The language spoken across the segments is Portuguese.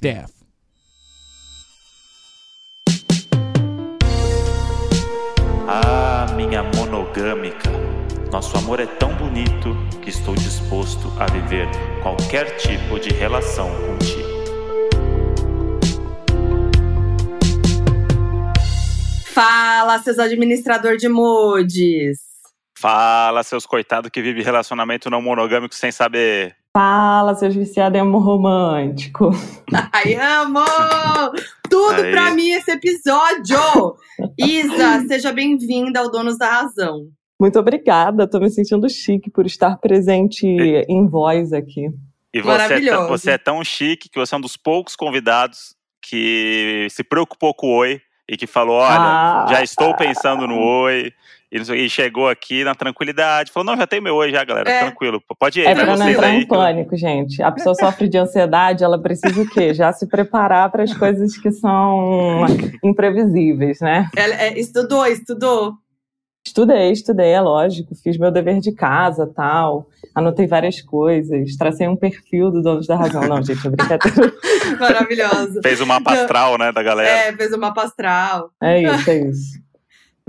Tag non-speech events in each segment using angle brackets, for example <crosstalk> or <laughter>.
half-daff. Ah, minha monogâmica, nosso amor é tão bonito que estou disposto a viver qualquer tipo de relação contigo. Fala, seus administrador de moods. Fala, seus coitados que vivem relacionamento não monogâmico sem saber. Fala, seus viciados em amor romântico. <laughs> Ai, amo! Tudo Aí. pra mim esse episódio! Isa, <laughs> seja bem-vinda ao Donos da Razão. Muito obrigada, tô me sentindo chique por estar presente em voz aqui. E você é, tão, Maravilhoso. você é tão chique que você é um dos poucos convidados que se preocupou com o Oi e que falou: olha, Ah. já estou pensando no Oi. E, não sei- chegou aqui na tranquilidade. Falou: não, já tem meu Oi já, galera. É. Tranquilo. Pode ir, É pra não entrar aí. em pânico, gente. A pessoa sofre de ansiedade, ela precisa o quê? Já se preparar para as coisas que são imprevisíveis, né? Ela, é, estudou, estudou. Estudei, estudei, é lógico. Fiz meu dever de casa, tal. Anotei várias coisas. Tracei um perfil do Donos da Razão. Não, gente, é brincadeira. <laughs> Maravilhoso. Fez o mapa astral, né, da galera. É, fez o mapa astral. É isso, é isso.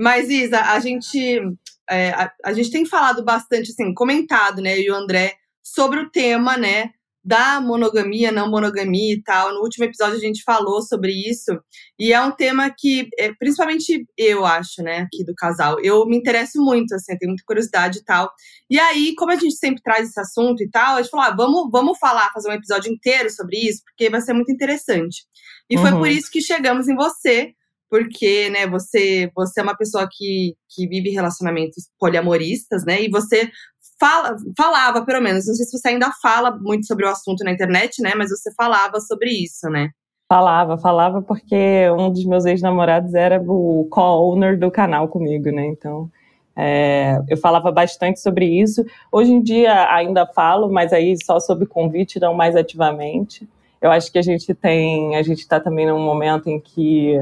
Mas, Isa, a gente, é, a, a gente tem falado bastante, assim, comentado, né, eu e o André, sobre o tema, né, da monogamia, não monogamia e tal. No último episódio a gente falou sobre isso. E é um tema que, é, principalmente eu acho, né, aqui do casal, eu me interesso muito, assim, tenho muita curiosidade e tal. E aí, como a gente sempre traz esse assunto e tal, a gente falou, ah, vamos, vamos falar, fazer um episódio inteiro sobre isso, porque vai ser muito interessante. E foi Uhum. por isso que chegamos em você, porque, né, você, você é uma pessoa que, que vive relacionamentos poliamoristas, né? E você fala, falava, pelo menos, não sei se você ainda fala muito sobre o assunto na internet, né? Mas você falava sobre isso, né? Falava, falava porque um dos meus ex-namorados era o co-owner do canal comigo, né? Então, é, eu falava bastante sobre isso. Hoje em dia ainda falo, mas aí só sob convite, não mais ativamente. Eu acho que a gente tem, a gente está também num momento em que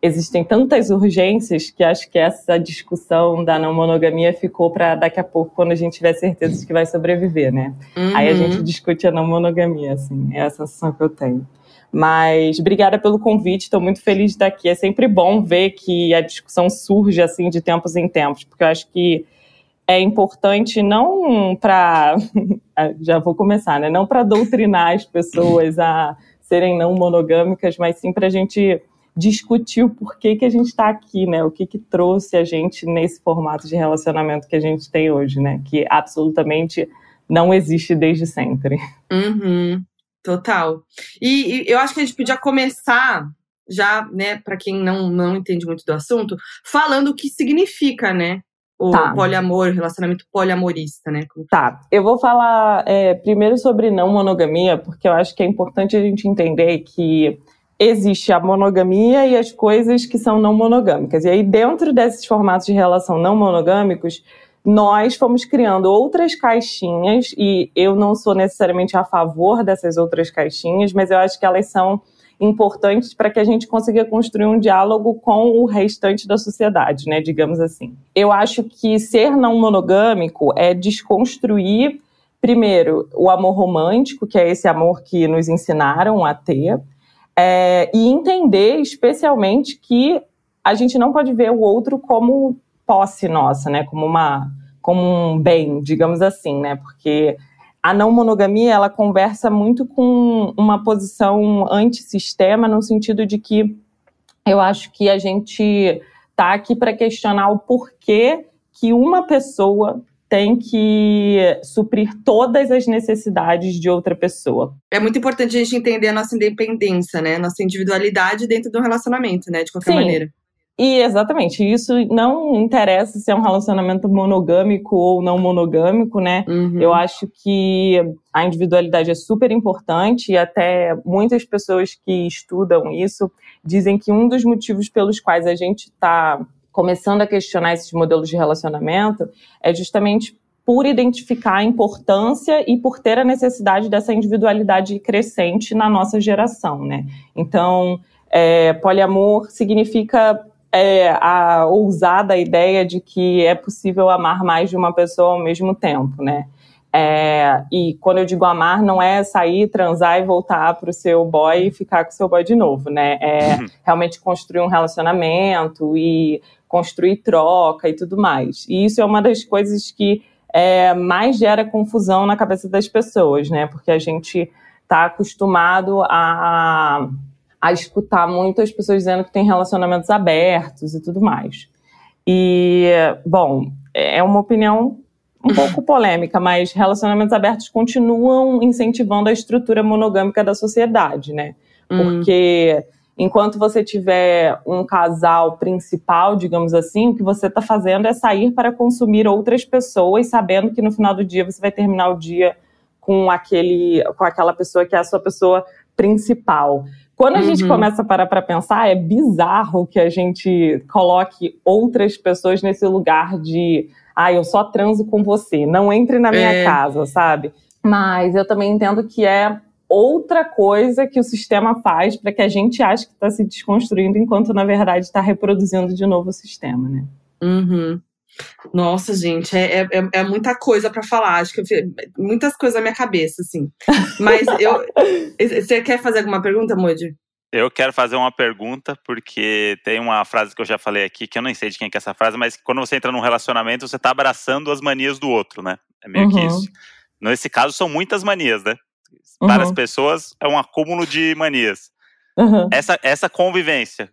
existem tantas urgências que acho que essa discussão da não monogamia ficou para daqui a pouco, quando a gente tiver certeza de que vai sobreviver, né? Aí a Uhum. gente discute a não monogamia, assim, é a sensação que eu tenho. Mas obrigada pelo convite, estou muito feliz de estar aqui. É sempre bom ver que a discussão surge assim de tempos em tempos, porque eu acho que é importante não para <laughs> já vou começar, né? Não para doutrinar as pessoas a serem não monogâmicas, mas sim para a gente discutir o porquê que a gente está aqui, né? O que que trouxe a gente nesse formato de relacionamento que a gente tem hoje, né? Que absolutamente não existe desde sempre. Uhum, total. E, e eu acho que a gente podia começar já, né, para quem não, não entende muito do assunto, falando o que significa, né, o Tá. poliamor, o relacionamento poliamorista, né? Tá, eu vou falar é, primeiro sobre não monogamia, porque eu acho que é importante a gente entender que existe a monogamia e as coisas que são não monogâmicas. E aí, dentro desses formatos de relação não monogâmicos, nós fomos criando outras caixinhas, e eu não sou necessariamente a favor dessas outras caixinhas, mas eu acho que elas são importantes para que a gente consiga construir um diálogo com o restante da sociedade, né, digamos assim. Eu acho que ser não monogâmico é desconstruir primeiro o amor romântico, que é esse amor que nos ensinaram a ter, é, e entender especialmente que a gente não pode ver o outro como posse nossa, né, como uma como um bem, digamos assim, né, porque a não monogamia ela conversa muito com uma posição antissistema no sentido de que eu acho que a gente tá aqui para questionar o porquê que uma pessoa tem que suprir todas as necessidades de outra pessoa. É muito importante a gente entender a nossa independência, né? Nossa individualidade dentro de um relacionamento, né? De qualquer Sim. maneira. E exatamente, isso não interessa se é um relacionamento monogâmico ou não monogâmico, né? Uhum. Eu acho que a individualidade é super importante e até muitas pessoas que estudam isso dizem que um dos motivos pelos quais a gente está começando a questionar esses modelos de relacionamento é justamente por identificar a importância e por ter a necessidade dessa individualidade crescente na nossa geração, né? Então, é, poliamor significa é, a ousada ideia de que é possível amar mais de uma pessoa ao mesmo tempo, né? É, e quando eu digo amar, não é sair, transar e voltar para o seu boy e ficar com o seu boy de novo, né? É uhum. realmente construir um relacionamento e construir troca e tudo mais. E isso é uma das coisas que é, mais gera confusão na cabeça das pessoas, né? Porque a gente está acostumado a, a escutar muito as pessoas dizendo que tem relacionamentos abertos e tudo mais. E, bom, é uma opinião um pouco polêmica, mas relacionamentos abertos continuam incentivando a estrutura monogâmica da sociedade, né? Hum. Enquanto você tiver um casal principal, digamos assim, o que você está fazendo é sair para consumir outras pessoas, sabendo que no final do dia você vai terminar o dia com aquele, com aquela pessoa que é a sua pessoa principal. Quando a uhum. gente começa a parar para pensar, é bizarro que a gente coloque outras pessoas nesse lugar de ah, eu só transo com você, não entre na minha é. casa, sabe? Mas eu também entendo que é outra coisa que o sistema faz para que a gente ache que está se desconstruindo, enquanto na verdade está reproduzindo de novo o sistema, né? Uhum. Nossa, gente, é, é, é muita coisa para falar. Acho que eu, muitas coisas na minha cabeça, assim. Mas <laughs> eu. Você quer fazer alguma pergunta, Moody? Eu quero fazer uma pergunta, porque tem uma frase que eu já falei aqui, que eu nem sei de quem é essa frase, mas quando você entra num relacionamento, você está abraçando as manias do outro, né? É meio uhum. que isso. Nesse caso, são muitas manias, né? Uhum. Para as pessoas, é um acúmulo de manias. Uhum. Essa, essa convivência,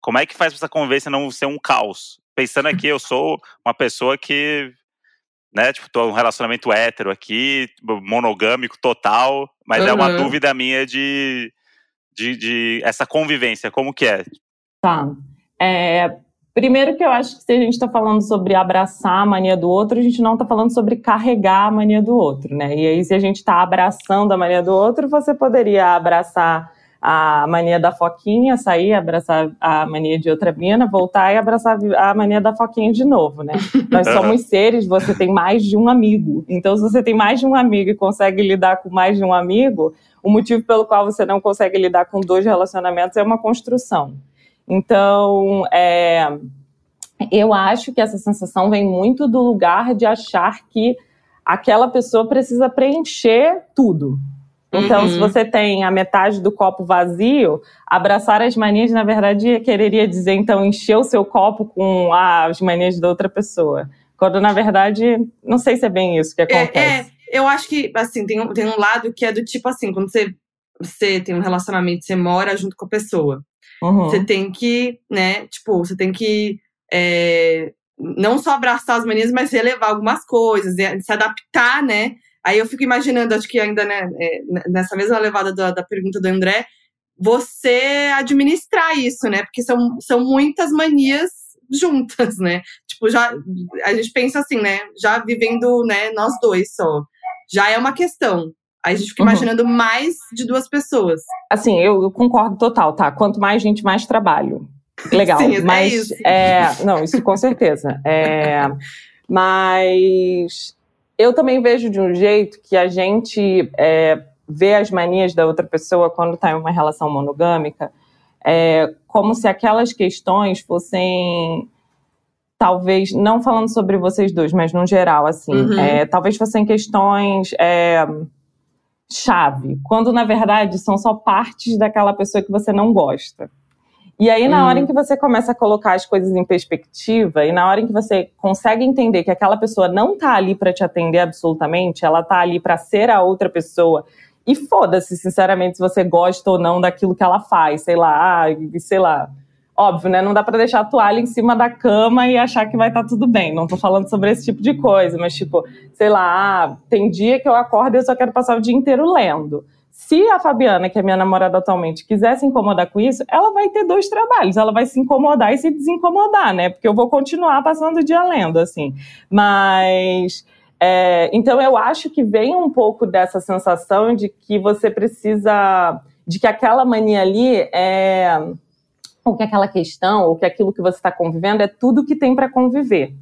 como é que faz para essa convivência não ser um caos? Pensando aqui, eu sou uma pessoa que, né, tipo, tô um relacionamento hétero aqui, monogâmico total, mas é uma dúvida minha de de, de essa convivência? Como que é? Tá. É, primeiro que eu acho que se a gente está falando sobre abraçar a mania do outro, a gente não está falando sobre carregar a mania do outro, né? E aí, se a gente está abraçando a mania do outro, você poderia abraçar a mania da foquinha, sair, abraçar a mania de outra mina, voltar e abraçar a mania da foquinha de novo, né? <laughs> Nós somos seres, você tem mais de um amigo. Então, se você tem mais de um amigo e consegue lidar com mais de um amigo, o motivo pelo qual você não consegue lidar com dois relacionamentos é uma construção. Então, é, eu acho que essa sensação vem muito do lugar de achar que aquela pessoa precisa preencher tudo. Então, uhum. se você tem a metade do copo vazio, abraçar as manias, na verdade, quereria dizer, então, encher o seu copo com as manias da outra pessoa. Quando, na verdade, não sei se é bem isso que acontece. É, é eu acho que, assim, tem um, tem um lado que é do tipo assim, quando você, você tem um relacionamento, você mora junto com a pessoa. Uhum. Você tem que, né, tipo, você tem que é, não só abraçar as manias, mas relevar algumas coisas, se adaptar, né? Aí eu fico imaginando, acho que ainda, né, é, nessa mesma levada da, da pergunta do André, você administrar isso, né? Porque são, são muitas manias juntas, né? Tipo, já a gente pensa assim, né? Já vivendo, né, nós dois só já é uma questão. Aí a gente fica uhum. imaginando mais de duas pessoas. Assim, eu, eu, concordo total, tá? Quanto mais gente, mais trabalho. Legal. Sim, é mas, é isso. É, não, isso com certeza. É, mas eu também vejo de um jeito que a gente é, vê as manias da outra pessoa quando está em uma relação monogâmica, é, como se aquelas questões fossem talvez, não falando sobre vocês dois, mas no geral, assim, uhum. é, talvez fossem questões é, chave, quando na verdade são só partes daquela pessoa que você não gosta. E aí, na uhum. hora em que você começa a colocar as coisas em perspectiva, e na hora em que você consegue entender que aquela pessoa não tá ali para te atender absolutamente, ela tá ali para ser a outra pessoa. E foda-se, sinceramente, se você gosta ou não daquilo que ela faz, sei lá, sei lá Óbvio, né? Não dá para deixar a toalha em cima da cama e achar que vai estar tá tudo bem. Não tô falando sobre esse tipo de coisa, mas tipo, sei lá, ah, tem dia que eu acordo e eu só quero passar o dia inteiro lendo. Se a Fabiana, que é minha namorada atualmente, quiser se incomodar com isso, ela vai ter dois trabalhos. Ela vai se incomodar e se desincomodar, né? Porque eu vou continuar passando o dia lendo, assim. Mas. É, então eu acho que vem um pouco dessa sensação de que você precisa. de que aquela mania ali é ou que aquela questão, ou que aquilo que você está convivendo é tudo que tem para conviver.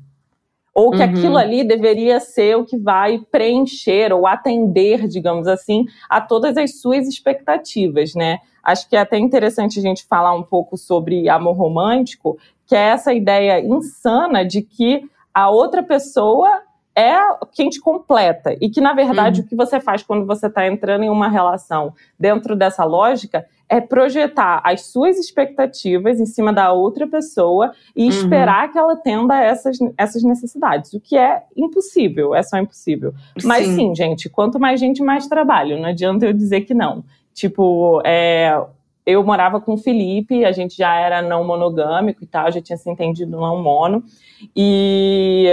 Ou que uhum. aquilo ali deveria ser o que vai preencher ou atender, digamos assim, a todas as suas expectativas, né? Acho que é até interessante a gente falar um pouco sobre amor romântico, que é essa ideia insana de que a outra pessoa é quem te completa. E que, na verdade, uhum. o que você faz quando você está entrando em uma relação dentro dessa lógica é projetar as suas expectativas em cima da outra pessoa e uhum. esperar que ela tenda essas, essas necessidades, o que é impossível, é só impossível. Mas sim. sim, gente, quanto mais gente, mais trabalho. Não adianta eu dizer que não. Tipo, é, eu morava com o Felipe, a gente já era não monogâmico e tal, já tinha se entendido não mono. E,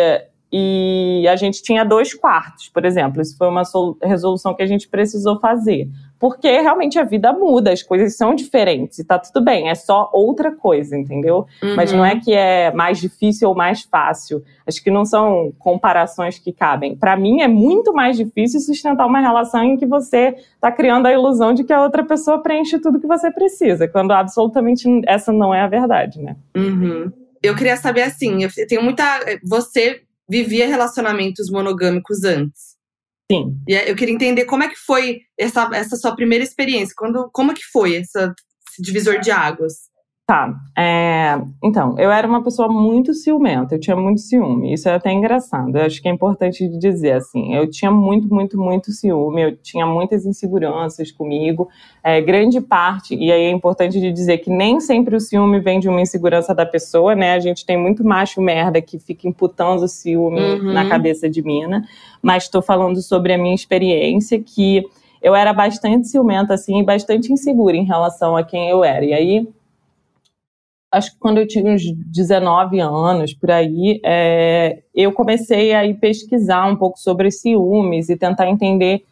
e a gente tinha dois quartos, por exemplo. Isso foi uma resolução que a gente precisou fazer porque realmente a vida muda, as coisas são diferentes e tá tudo bem, é só outra coisa, entendeu? Uhum. Mas não é que é mais difícil ou mais fácil. Acho que não são comparações que cabem. Para mim é muito mais difícil sustentar uma relação em que você tá criando a ilusão de que a outra pessoa preenche tudo que você precisa, quando absolutamente essa não é a verdade, né? Uhum. Eu queria saber assim, eu tenho muita. Você vivia relacionamentos monogâmicos antes. Sim. E eu queria entender como é que foi essa, essa sua primeira experiência. Quando, como é que foi essa, esse divisor de águas? Tá. É, então, eu era uma pessoa muito ciumenta, eu tinha muito ciúme. Isso é até engraçado. Eu acho que é importante dizer assim. Eu tinha muito, muito, muito ciúme, eu tinha muitas inseguranças comigo. É, grande parte, e aí é importante de dizer que nem sempre o ciúme vem de uma insegurança da pessoa, né? A gente tem muito macho merda que fica imputando o ciúme uhum. na cabeça de mina. Mas estou falando sobre a minha experiência que eu era bastante ciumenta, assim, e bastante insegura em relação a quem eu era. E aí acho que quando eu tinha uns 19 anos, por aí, é, eu comecei a ir pesquisar um pouco sobre ciúmes e tentar entender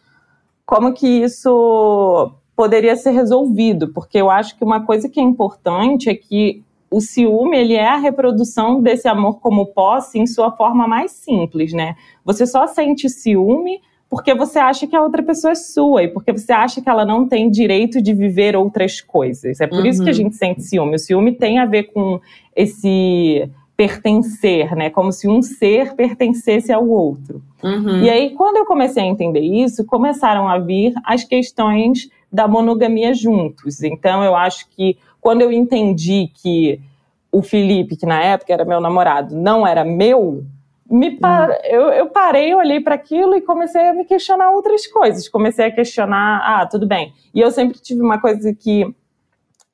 como que isso poderia ser resolvido, porque eu acho que uma coisa que é importante é que o ciúme ele é a reprodução desse amor como posse em sua forma mais simples, né? Você só sente ciúme porque você acha que a outra pessoa é sua e porque você acha que ela não tem direito de viver outras coisas. É por uhum. isso que a uhum. gente sente ciúme. O ciúme tem a ver com esse pertencer, né? Como se um ser pertencesse ao outro. Uhum. E aí, quando eu comecei a entender isso, começaram a vir as questões da monogamia juntos. Então, eu acho que quando eu entendi que o Felipe, que na época era meu namorado, não era meu, me par... Hum. eu, eu parei, olhei para aquilo e comecei a me questionar outras coisas. Comecei a questionar, ah, tudo bem. E eu sempre tive uma coisa que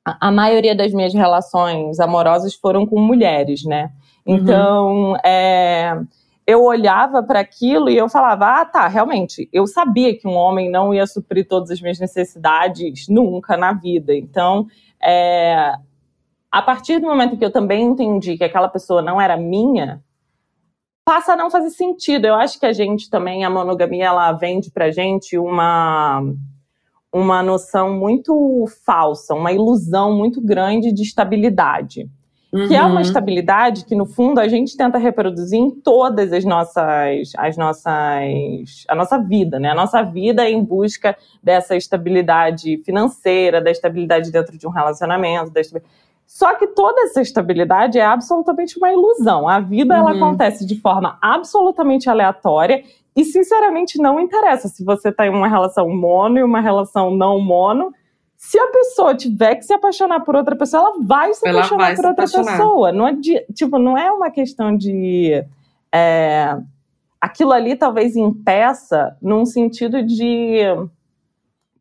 a, a maioria das minhas relações amorosas foram com mulheres, né? Uhum. Então, uhum. é, eu olhava para aquilo e eu falava, ah, tá, realmente, eu sabia que um homem não ia suprir todas as minhas necessidades nunca na vida. Então, é, a partir do momento que eu também entendi que aquela pessoa não era minha, passa a não fazer sentido. Eu acho que a gente também, a monogamia, ela vende pra gente uma, uma noção muito falsa, uma ilusão muito grande de estabilidade. Uhum. Que é uma uhum. estabilidade que, no fundo, a gente tenta reproduzir em todas as nossas, as nossas, a nossa vida, né? A nossa vida é em busca dessa estabilidade financeira, da estabilidade dentro de um relacionamento, da estabilidade só que toda essa estabilidade é absolutamente uma ilusão. A vida uhum. ela acontece de forma absolutamente aleatória e sinceramente não interessa se você está em uma relação mono e uma relação não mono. Se a pessoa tiver que se apaixonar por outra pessoa, ela vai se ela apaixonar vai por se outra apaixonar. pessoa. Não é de, tipo, não é uma questão de é, aquilo ali talvez impeça num sentido de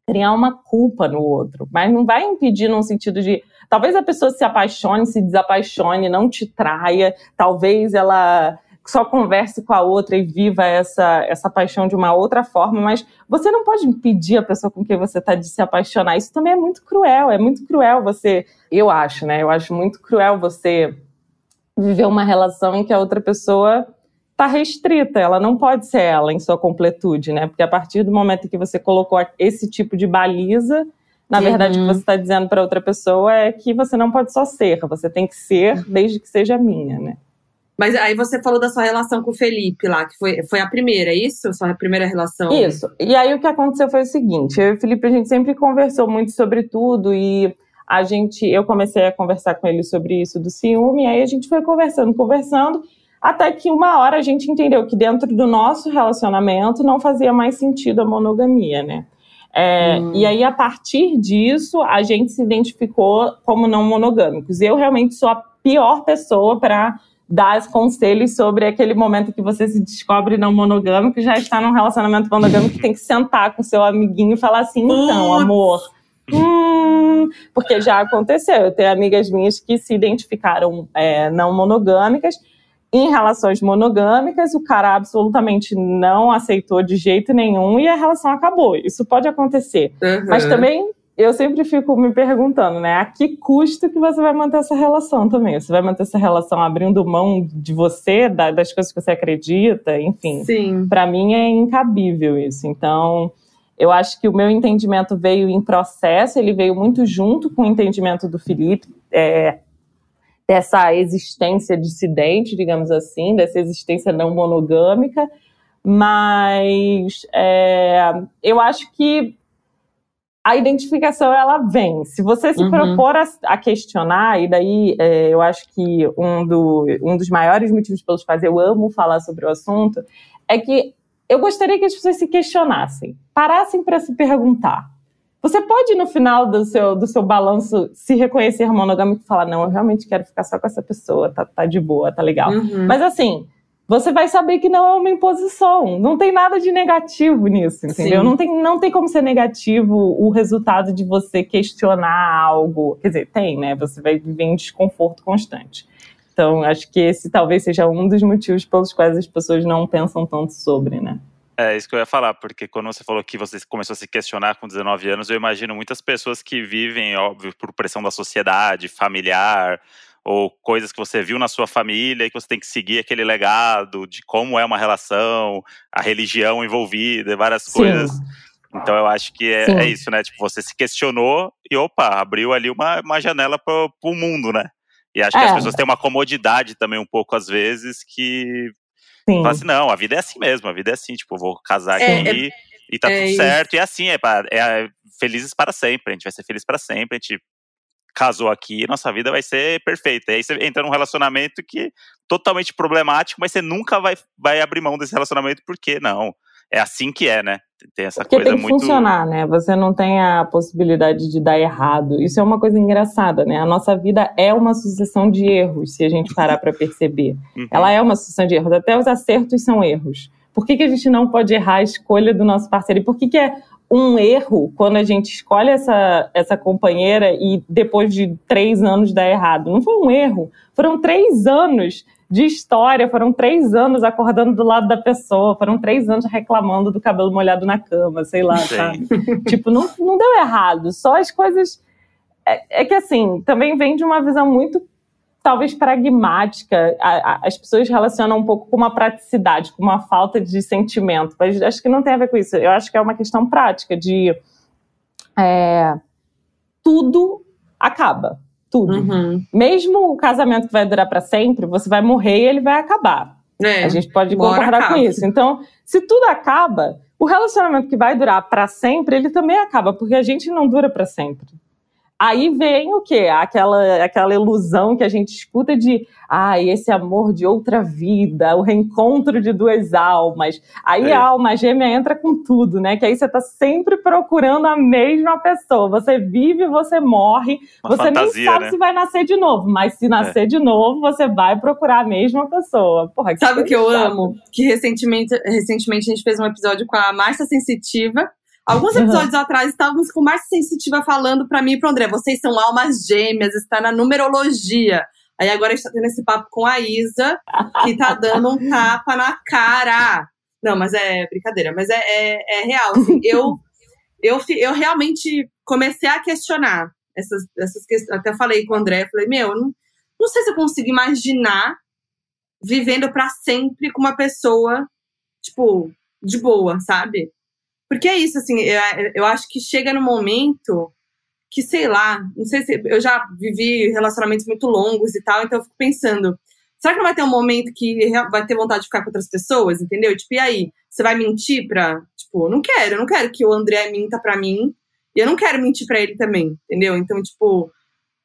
criar uma culpa no outro, mas não vai impedir num sentido de talvez a pessoa se apaixone, se desapaixone, não te traia, talvez ela só converse com a outra e viva essa, essa paixão de uma outra forma, mas você não pode impedir a pessoa com quem você está de se apaixonar. Isso também é muito cruel, é muito cruel você, eu acho, né? Eu acho muito cruel você viver uma relação em que a outra pessoa está restrita, ela não pode ser ela em sua completude, né? Porque a partir do momento que você colocou esse tipo de baliza, na verdade, uhum. o que você está dizendo para outra pessoa é que você não pode só ser, você tem que ser desde que seja minha, né? Mas aí você falou da sua relação com o Felipe lá, que foi, foi a primeira, é isso? Sua primeira relação? Isso. E aí o que aconteceu foi o seguinte: eu e o Felipe, a gente sempre conversou muito sobre tudo e a gente, eu comecei a conversar com ele sobre isso do ciúme, e aí a gente foi conversando, conversando. Até que uma hora a gente entendeu que dentro do nosso relacionamento não fazia mais sentido a monogamia, né? É, hum. E aí, a partir disso, a gente se identificou como não monogâmicos. Eu realmente sou a pior pessoa para dar conselhos sobre aquele momento que você se descobre não monogâmico, já está num relacionamento monogâmico que tem que sentar com seu amiguinho e falar assim, então, amor, hum, porque já aconteceu. Eu tenho amigas minhas que se identificaram é, não monogâmicas em relações monogâmicas, o cara absolutamente não aceitou de jeito nenhum e a relação acabou. Isso pode acontecer. Uhum. Mas também eu sempre fico me perguntando, né? A que custo que você vai manter essa relação também? Você vai manter essa relação abrindo mão de você, das coisas que você acredita, enfim. Sim. Para mim é incabível isso. Então, eu acho que o meu entendimento veio em processo, ele veio muito junto com o entendimento do Felipe, é, dessa existência dissidente, digamos assim, dessa existência não monogâmica. Mas é, eu acho que a identificação ela vem. Se você se uhum. propor a, a, questionar, e daí é, eu acho que um, do, um dos maiores motivos pelos quais eu amo falar sobre o assunto é que eu gostaria que as pessoas se questionassem, parassem para se perguntar. Você pode, no final do seu, do seu balanço, se reconhecer monogâmico e falar: não, eu realmente quero ficar só com essa pessoa, tá, tá de boa, tá legal. Uhum. Mas assim, você vai saber que não é uma imposição. Não tem nada de negativo nisso, entendeu? Não tem, não tem como ser negativo o resultado de você questionar algo. Quer dizer, tem, né? Você vai viver em desconforto constante. Então, acho que esse talvez seja um dos motivos pelos quais as pessoas não pensam tanto sobre, né? É isso que eu ia falar, porque quando você falou que você começou a se questionar com 19 anos, eu imagino muitas pessoas que vivem, óbvio, por pressão da sociedade, familiar, ou coisas que você viu na sua família e que você tem que seguir aquele legado de como é uma relação, a religião envolvida, várias Sim. coisas. Então eu acho que é, é, isso, né? Tipo, você se questionou e opa, abriu ali uma, uma janela para o mundo, né? E acho é. que as é. pessoas têm uma comodidade também um pouco às vezes que Sim. fala assim, não, a vida é assim mesmo, a vida é assim, tipo, vou casar é, aqui é, e tá tudo certo, e assim, é, é felizes para sempre, a gente vai ser feliz para sempre, a gente casou aqui, nossa vida vai ser perfeita. E aí você entra num relacionamento que totalmente problemático, mas você nunca vai, vai abrir mão desse relacionamento, porque não. É assim que é, né? Tem essa porque coisa tem que muito... funcionar, né? Você não tem a possibilidade de dar errado. Isso é uma coisa engraçada, né? A nossa vida é uma sucessão de erros, se a gente parar para perceber. Uhum. Ela é uma sucessão de erros. Até os acertos são erros. Por que, que a gente não pode errar a escolha do nosso parceiro? E por que, que é um erro quando a gente escolhe essa, essa companheira e depois de três anos dá errado. Não foi um erro, foram três anos de história, foram três anos acordando do lado da pessoa, foram três anos reclamando do cabelo molhado na cama, sei lá, Sim. sabe? tipo, não, não deu errado, só as coisas. É, é que assim, também vem de uma visão muito talvez pragmática. A, a, as pessoas relacionam um pouco com uma praticidade, com uma falta de sentimento, mas acho que não tem a ver com isso. Eu acho que é uma questão prática de é, tudo acaba, tudo. Uhum. Mesmo o casamento que vai durar para sempre, você vai morrer e ele vai acabar. É, a gente pode concordar acaba. com isso. Então, se tudo acaba, o relacionamento que vai durar para sempre, ele também acaba, porque a gente não dura para sempre. Aí vem o quê? Aquela, aquela ilusão que a gente escuta de ah, esse amor de outra vida, o reencontro de duas almas. Aí é. a alma gêmea entra com tudo, né? Que aí você tá sempre procurando a mesma pessoa. Você vive, você morre, Uma você fantasia, nem sabe né? se vai nascer de novo, mas se nascer é. de novo, você vai procurar a mesma pessoa. Porra, que sabe o que eu amo? Que recentemente, recentemente a gente fez um episódio com a Márcia Sensitiva Alguns episódios uhum. atrás estávamos com Márcia Sensitiva falando para mim e pro André: vocês são almas gêmeas, está na numerologia. Aí agora a gente tá tendo esse papo com a Isa, que tá dando um tapa na cara. Não, mas é brincadeira, mas é, é, é real. Assim, <laughs> eu, eu, eu realmente comecei a questionar essas, essas questões. Até falei com o André, falei, meu, não, não sei se eu consigo imaginar vivendo para sempre com uma pessoa, tipo, de boa, sabe? Porque é isso, assim, eu, eu acho que chega no momento que, sei lá, não sei se. Eu já vivi relacionamentos muito longos e tal, então eu fico pensando. Será que não vai ter um momento que vai ter vontade de ficar com outras pessoas, entendeu? Tipo, e aí? Você vai mentir pra. Tipo, não quero, eu não quero que o André minta pra mim. E eu não quero mentir pra ele também, entendeu? Então, tipo.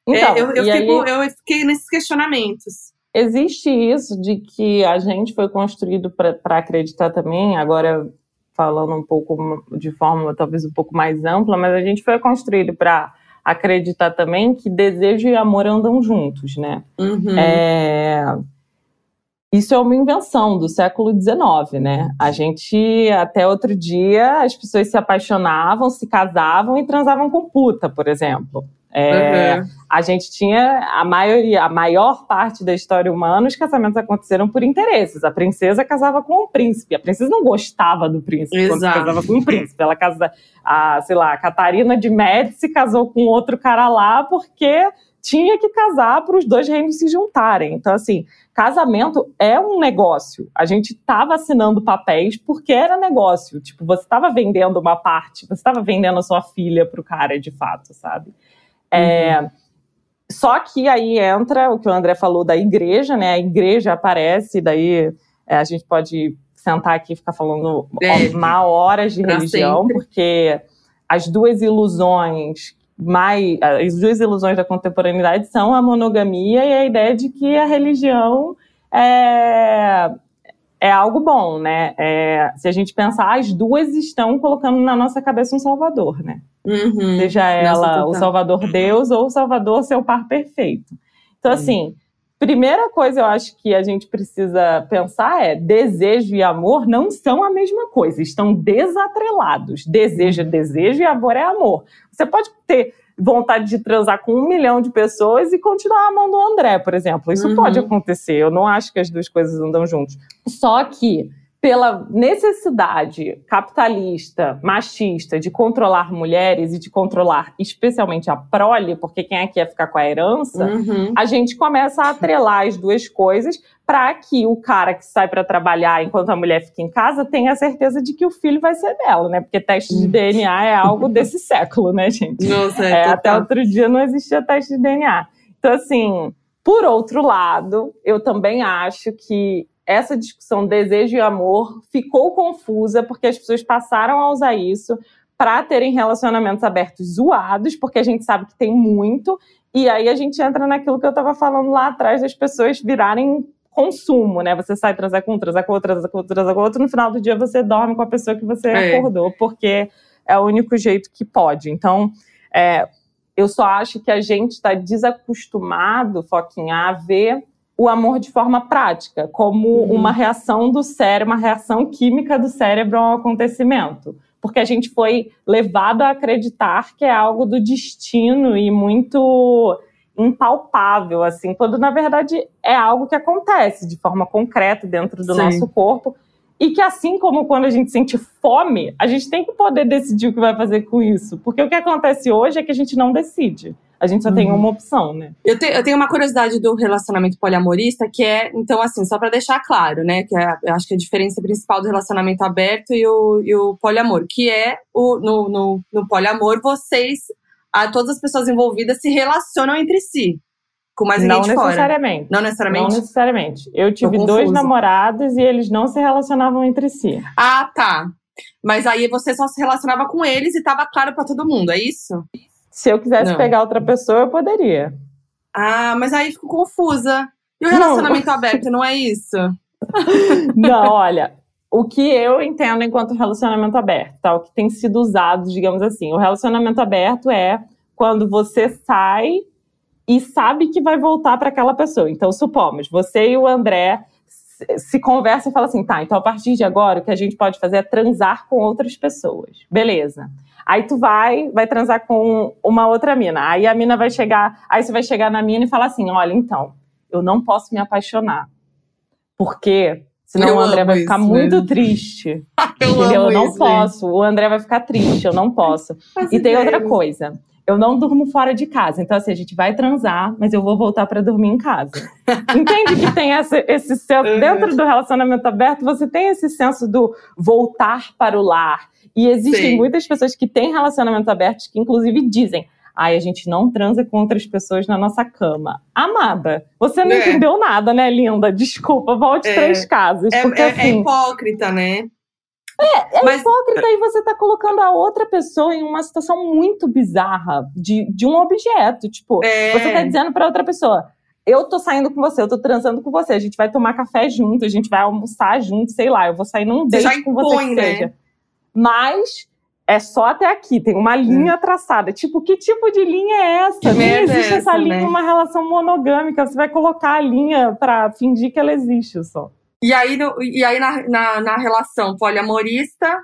É, então, é, eu, eu, fico, aí... eu fiquei nesses questionamentos existe isso de que a gente foi construído para acreditar também, agora falando um pouco de forma talvez um pouco mais ampla, mas a gente foi construído para acreditar também que desejo e amor andam juntos, né? Uhum. É... isso é uma invenção do século XIX, né? A gente, até outro dia, as pessoas se apaixonavam, se casavam e transavam com puta, por exemplo. É, uhum. A gente tinha a maioria, a maior parte da história humana, os casamentos aconteceram por interesses. A princesa casava com o príncipe. A princesa não gostava do príncipe Exato. quando casava com o príncipe. Ela casa, a, sei lá, a Catarina de Médici casou com outro cara lá porque tinha que casar para os dois reinos se juntarem. Então, assim, casamento é um negócio. A gente estava assinando papéis porque era negócio. Tipo, você estava vendendo uma parte, você estava vendendo a sua filha para o cara, de fato, sabe? É, uhum. Só que aí entra o que o André falou da igreja, né? A igreja aparece, daí é, a gente pode sentar aqui e ficar falando é, uma horas de religião, sempre. porque as duas ilusões mais as duas ilusões da contemporaneidade são a monogamia e a ideia de que a religião é, é algo bom, né? É, se a gente pensar, as duas estão colocando na nossa cabeça um salvador, né? Uhum. Seja ela nossa, o salvador Deus ou o salvador seu par perfeito. Então, uhum. assim, primeira coisa eu acho que a gente precisa pensar é desejo e amor não são a mesma coisa, estão desatrelados. Desejo é desejo e amor é amor. Você pode ter vontade de transar com um milhão de pessoas e continuar amando o André, por exemplo. Isso uhum. pode acontecer. Eu não acho que as duas coisas andam juntos. Só que pela necessidade capitalista, machista de controlar mulheres e de controlar especialmente a prole, porque quem é que ia ficar com a herança, uhum. a gente começa a atrelar as duas coisas para que o cara que sai para trabalhar enquanto a mulher fica em casa tenha a certeza de que o filho vai ser dela, né? Porque teste de DNA é algo desse <laughs> século, né, gente? Nossa, é, é até outro dia não existia teste de DNA. Então, assim, por outro lado, eu também acho que essa discussão desejo e amor ficou confusa porque as pessoas passaram a usar isso para terem relacionamentos abertos zoados, porque a gente sabe que tem muito, e aí a gente entra naquilo que eu estava falando lá atrás das pessoas virarem consumo, né? Você sai transar com um, transar com outro, transar com outro, transar com outro, no final do dia você dorme com a pessoa que você é. acordou, porque é o único jeito que pode. Então, é, eu só acho que a gente está desacostumado, Foquinha, a ver o amor de forma prática, como uhum. uma reação do cérebro, uma reação química do cérebro a um acontecimento. Porque a gente foi levado a acreditar que é algo do destino e muito impalpável, assim, quando na verdade é algo que acontece de forma concreta dentro do Sim. nosso corpo. E que assim como quando a gente sente fome, a gente tem que poder decidir o que vai fazer com isso. Porque o que acontece hoje é que a gente não decide. A gente só uhum. tem uma opção, né? Eu, te, eu, tenho uma curiosidade do relacionamento poliamorista, que é, então, assim, só para deixar claro, né? Que é, eu acho que a diferença principal do relacionamento aberto e o, e o poliamor, que é o, no, no, no poliamor, vocês, a, todas as pessoas envolvidas se relacionam entre si. Com mais não necessariamente. Fora. Não necessariamente? Não necessariamente. Eu tive dois namorados e eles não se relacionavam entre si. Ah, tá. Mas aí você só se relacionava com eles e tava claro para todo mundo, é isso? Se eu quisesse não. pegar outra pessoa, eu poderia. Ah, mas aí fico confusa. E o relacionamento não. aberto, não é isso? <laughs> não, olha, o que eu entendo enquanto relacionamento aberto, tá? O que tem sido usado, digamos assim. O relacionamento aberto é quando você sai e sabe que vai voltar para aquela pessoa. Então, supomos, você e o André se conversam e falam assim, tá, então a partir de agora o que a gente pode fazer é transar com outras pessoas. Beleza. Aí tu vai, vai transar com uma outra mina. Aí a mina vai chegar, aí você vai chegar na mina e falar assim: olha, então, eu não posso me apaixonar. Porque senão eu o André vai ficar isso, muito né? triste. <laughs> eu entendeu? Eu não isso, posso. Gente. O André vai ficar triste, eu não posso. e tem outra coisa. Eu não durmo fora de casa. Então, assim, a gente vai transar, mas eu vou voltar para dormir em casa. Entende que tem essa, esse senso. Uhum. Dentro do relacionamento aberto, você tem esse senso do voltar para o lar e existem Sim. muitas pessoas que têm relacionamentos abertos que, inclusive, dizem: ai, a gente não transa com outras pessoas na nossa cama. Amada, você não é. entendeu nada, né, linda? Desculpa, volte é. três casas. É, porque, é, é assim, é hipócrita, né? É, é Mas... hipócrita e você tá colocando a outra pessoa em uma situação muito bizarra de, de um objeto. Tipo, é. você tá dizendo pra outra pessoa. Eu tô saindo com você, eu tô transando com você, a gente vai tomar café junto, a gente vai almoçar junto, sei lá, eu vou sair num date com você que né? seja. Mas é só até aqui, tem uma linha é. traçada. Tipo, que tipo de linha é essa? Que Não existe é essa, essa linha né? uma relação monogâmica. Você vai colocar a linha para fingir que ela existe só. E aí, no, e aí na, na, na, relação poliamorista,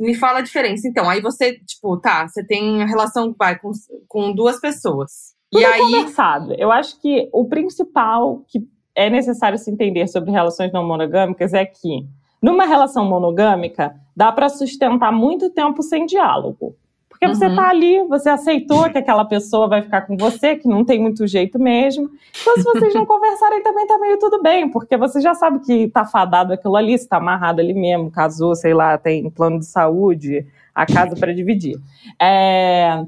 me fala a diferença. Então, aí você, tipo, tá, você tem a relação vai, com, com duas pessoas. Tudo e aí. Conversado. Eu acho que o principal que é necessário se entender sobre relações não monogâmicas é que numa relação monogâmica, dá para sustentar muito tempo sem diálogo. Porque uhum. você tá ali, você aceitou que aquela pessoa vai ficar com você, que não tem muito jeito mesmo. Então, se vocês não <laughs> conversarem, também tá meio tudo bem, porque você já sabe que tá fadado aquilo ali, se tá amarrado ali mesmo, casou, sei lá, tem plano de saúde, a casa para dividir. É...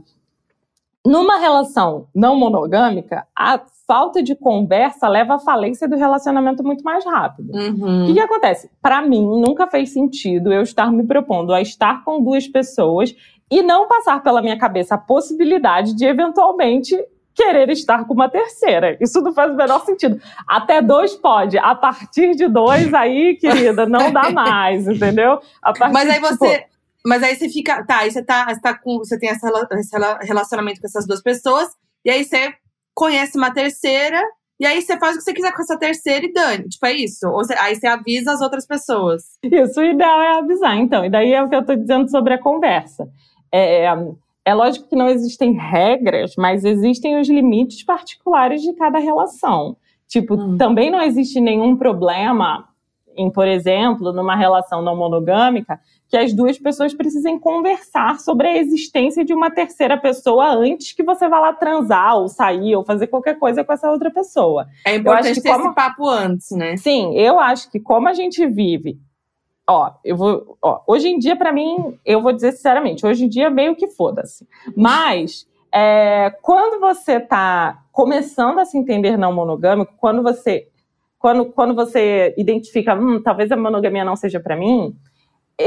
Numa relação não monogâmica, a falta de conversa leva à falência do relacionamento muito mais rápido. Uhum. O que, que acontece? Para mim, nunca fez sentido eu estar me propondo a estar com duas pessoas e não passar pela minha cabeça a possibilidade de eventualmente querer estar com uma terceira. Isso não faz o menor sentido. Até dois pode. A partir de dois, aí, querida, não dá mais, entendeu? Mas aí você. Tipo... Mas aí você fica. Tá, aí você tá, você tá com. Você tem esse relacionamento com essas duas pessoas, e aí você conhece uma terceira, e aí você faz o que você quiser com essa terceira e dane. Tipo, é isso. Ou você, aí você avisa as outras pessoas. Isso, o ideal é avisar, então. E daí é o que eu tô dizendo sobre a conversa. É, é lógico que não existem regras, mas existem os limites particulares de cada relação. Tipo, hum. também não existe nenhum problema em, por exemplo, numa relação não monogâmica, que as duas pessoas precisem conversar sobre a existência de uma terceira pessoa antes que você vá lá transar ou sair ou fazer qualquer coisa com essa outra pessoa. É importante ter como... esse papo antes, né? Sim, eu acho que como a gente vive ó, eu vou, ó, hoje em dia para mim, eu vou dizer sinceramente, hoje em dia meio que foda-se. Mas é, quando você tá começando a se entender não monogâmico, quando você quando, quando você identifica, hum, talvez a monogamia não seja para mim,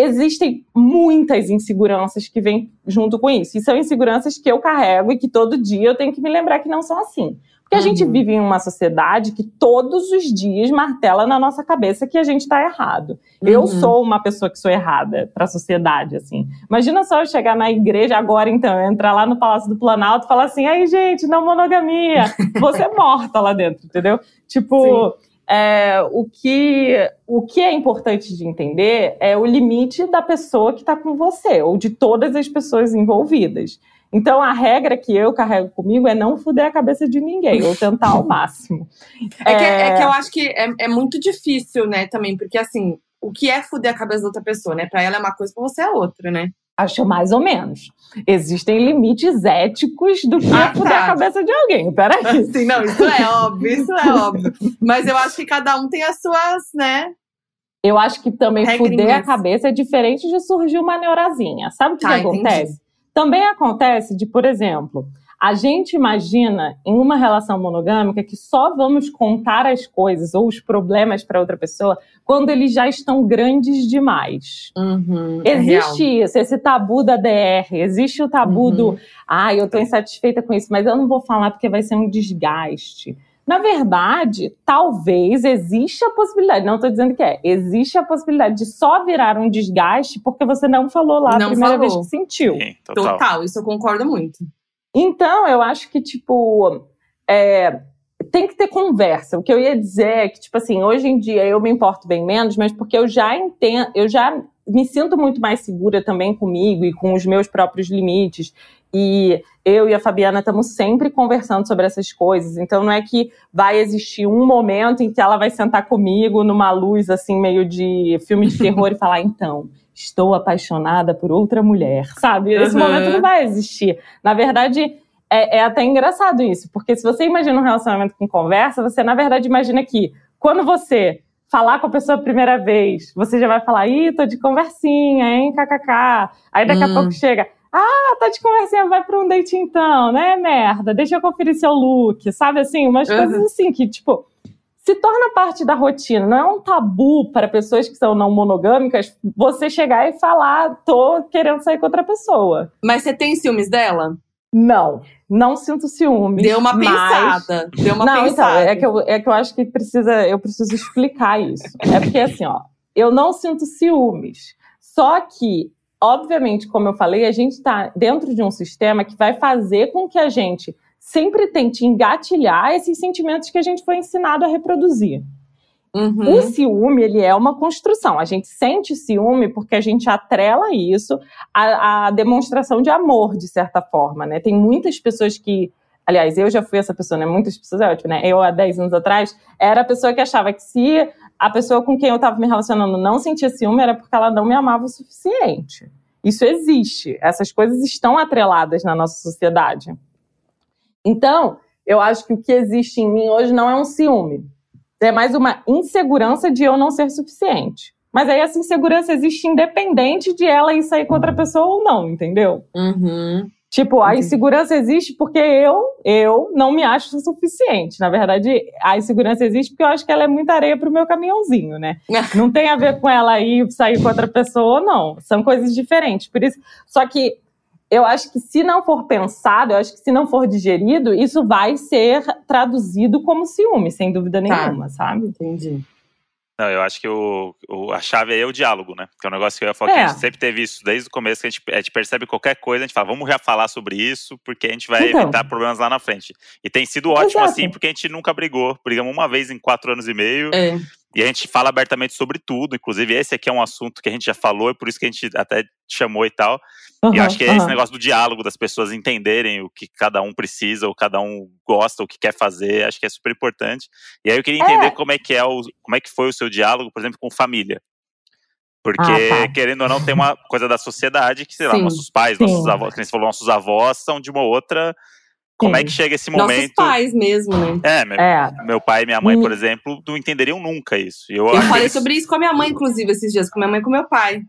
existem muitas inseguranças que vêm junto com isso. E são inseguranças que eu carrego e que todo dia eu tenho que me lembrar que não são assim. Porque a uhum. gente vive em uma sociedade que todos os dias martela na nossa cabeça que a gente está errado. Uhum. Eu sou uma pessoa que sou errada para a sociedade, assim. Imagina só eu chegar na igreja agora, então, entrar lá no Palácio do Planalto e falar assim: aí, gente, não monogamia. <laughs> Você é morta lá dentro, entendeu? Tipo. Sim é, o, que, o que é importante de entender é o limite da pessoa que está com você, ou de todas as pessoas envolvidas. Então, a regra que eu carrego comigo é não fuder a cabeça de ninguém, ou tentar ao máximo. É, que, é... que eu acho que é, é muito difícil, né, também, porque assim, o que é fuder a cabeça da outra pessoa, né? Para ela é uma coisa, para você é outra, né? Acho mais ou menos. Existem limites éticos do que ah, fuder tá. a cabeça de alguém. Peraí. <laughs> Sim, não, isso é óbvio, isso é óbvio. Mas eu acho que cada um tem as suas, né? Eu acho que também Regrinhas. fuder a cabeça é diferente de surgir uma neurazinha. Sabe o que, tá, que acontece? Entendi. Também acontece de, por exemplo, a gente imagina em uma relação monogâmica que só vamos contar as coisas ou os problemas para outra pessoa quando eles já estão grandes demais. Uhum, é existe é isso, esse tabu da DR, existe o tabu uhum. do, ah, eu estou insatisfeita com isso, mas eu não vou falar porque vai ser um desgaste. Na verdade, talvez exista a possibilidade, não estou dizendo que é, existe a possibilidade de só virar um desgaste porque você não falou lá não a primeira falou. vez que sentiu. Sim, total. total, isso eu concordo muito. Então, eu acho que, tipo, é, tem que ter conversa. O que eu ia dizer é que, tipo assim, hoje em dia eu me importo bem menos, mas porque eu já entendo, eu já me sinto muito mais segura também comigo e com os meus próprios limites. E eu e a Fabiana estamos sempre conversando sobre essas coisas. Então não é que vai existir um momento em que ela vai sentar comigo numa luz assim meio de filme de terror e falar então, estou apaixonada por outra mulher, sabe? Esse uhum. momento não vai existir. Na verdade, é, é, até engraçado isso, porque se você imagina um relacionamento com conversa, você na verdade imagina que quando você falar com a pessoa a primeira vez, você já vai falar, ih, tô de conversinha, hein, kkk. Aí daqui hum. a pouco chega, ah, tá de conversinha, vai pra um date então, né, merda? Deixa eu conferir seu look, sabe assim? Umas uhum. coisas assim que, tipo, se torna parte da rotina. Não é um tabu para pessoas que são não monogâmicas você chegar e falar, tô querendo sair com outra pessoa. Mas você tem ciúmes dela? Não, não sinto ciúmes. Deu uma pensada. Deu uma não, pensada. Então, é que, eu, é que eu acho que precisa, eu preciso explicar isso. É porque assim, ó, eu não sinto ciúmes. Só que obviamente, como eu falei, a gente está dentro de um sistema que vai fazer com que a gente sempre tente engatilhar esses sentimentos que a gente foi ensinado a reproduzir. Uhum. O ciúme, ele é uma construção. A gente sente ciúme porque a gente atrela isso à, à, demonstração de amor, de certa forma, né? Tem muitas pessoas que... Aliás, eu já fui essa pessoa, né? Muitas pessoas, é ótimo, né? Eu, há 10 anos atrás, era a pessoa que achava que se a pessoa com quem eu estava me relacionando não sentia ciúme, era porque ela não me amava o suficiente. Isso existe. Essas coisas estão atreladas na nossa sociedade. Então, eu acho que o que existe em mim hoje não é um ciúme é mais uma insegurança de eu não ser suficiente. Mas aí essa insegurança existe independente de ela ir sair com outra pessoa ou não, entendeu? Uhum. Tipo, a insegurança existe porque eu, eu não me acho suficiente. Na verdade, a insegurança existe porque eu acho que ela é muita areia pro meu caminhãozinho, né? <laughs> não tem a ver com ela ir sair com outra pessoa, não. São coisas diferentes. Por isso, só que eu acho que se não for pensado, eu acho que se não for digerido, isso vai ser traduzido como ciúme, sem dúvida tá. nenhuma, tá. sabe? Entendi. Não, eu acho que o, o, a chave aí é o diálogo, né? Que é um negócio que eu ia falar é. que a gente sempre teve isso desde o começo, que a gente, a gente, percebe qualquer coisa, a gente fala, vamos já falar sobre isso, porque a gente vai então. evitar problemas lá na frente. E tem sido ótimo Exato. assim, porque a gente nunca brigou. Brigamos uma vez em quatro anos e meio. É. E a gente fala abertamente sobre tudo, inclusive esse aqui é um assunto que a gente já falou, e por isso que a gente até chamou e tal. Uhum, e eu acho que é uhum. esse negócio do diálogo, das pessoas entenderem o que cada um precisa, ou cada um gosta, o que quer fazer, acho que é super importante. E aí eu queria entender é. como é que é o, como é que foi o seu diálogo, por exemplo, com família. Porque, ah, tá. querendo ou não, tem uma coisa da sociedade que, sei Sim. lá, nossos pais, Sim. nossos avós, como você falou, nossos avós são de uma outra como é que chega esse momento? Nossos pais mesmo, né? É, meu, é. meu pai e minha mãe, por hum. exemplo, não entenderiam nunca isso. Eu, eu falei eles... sobre isso com a minha mãe, inclusive, esses dias, com minha mãe e com meu pai.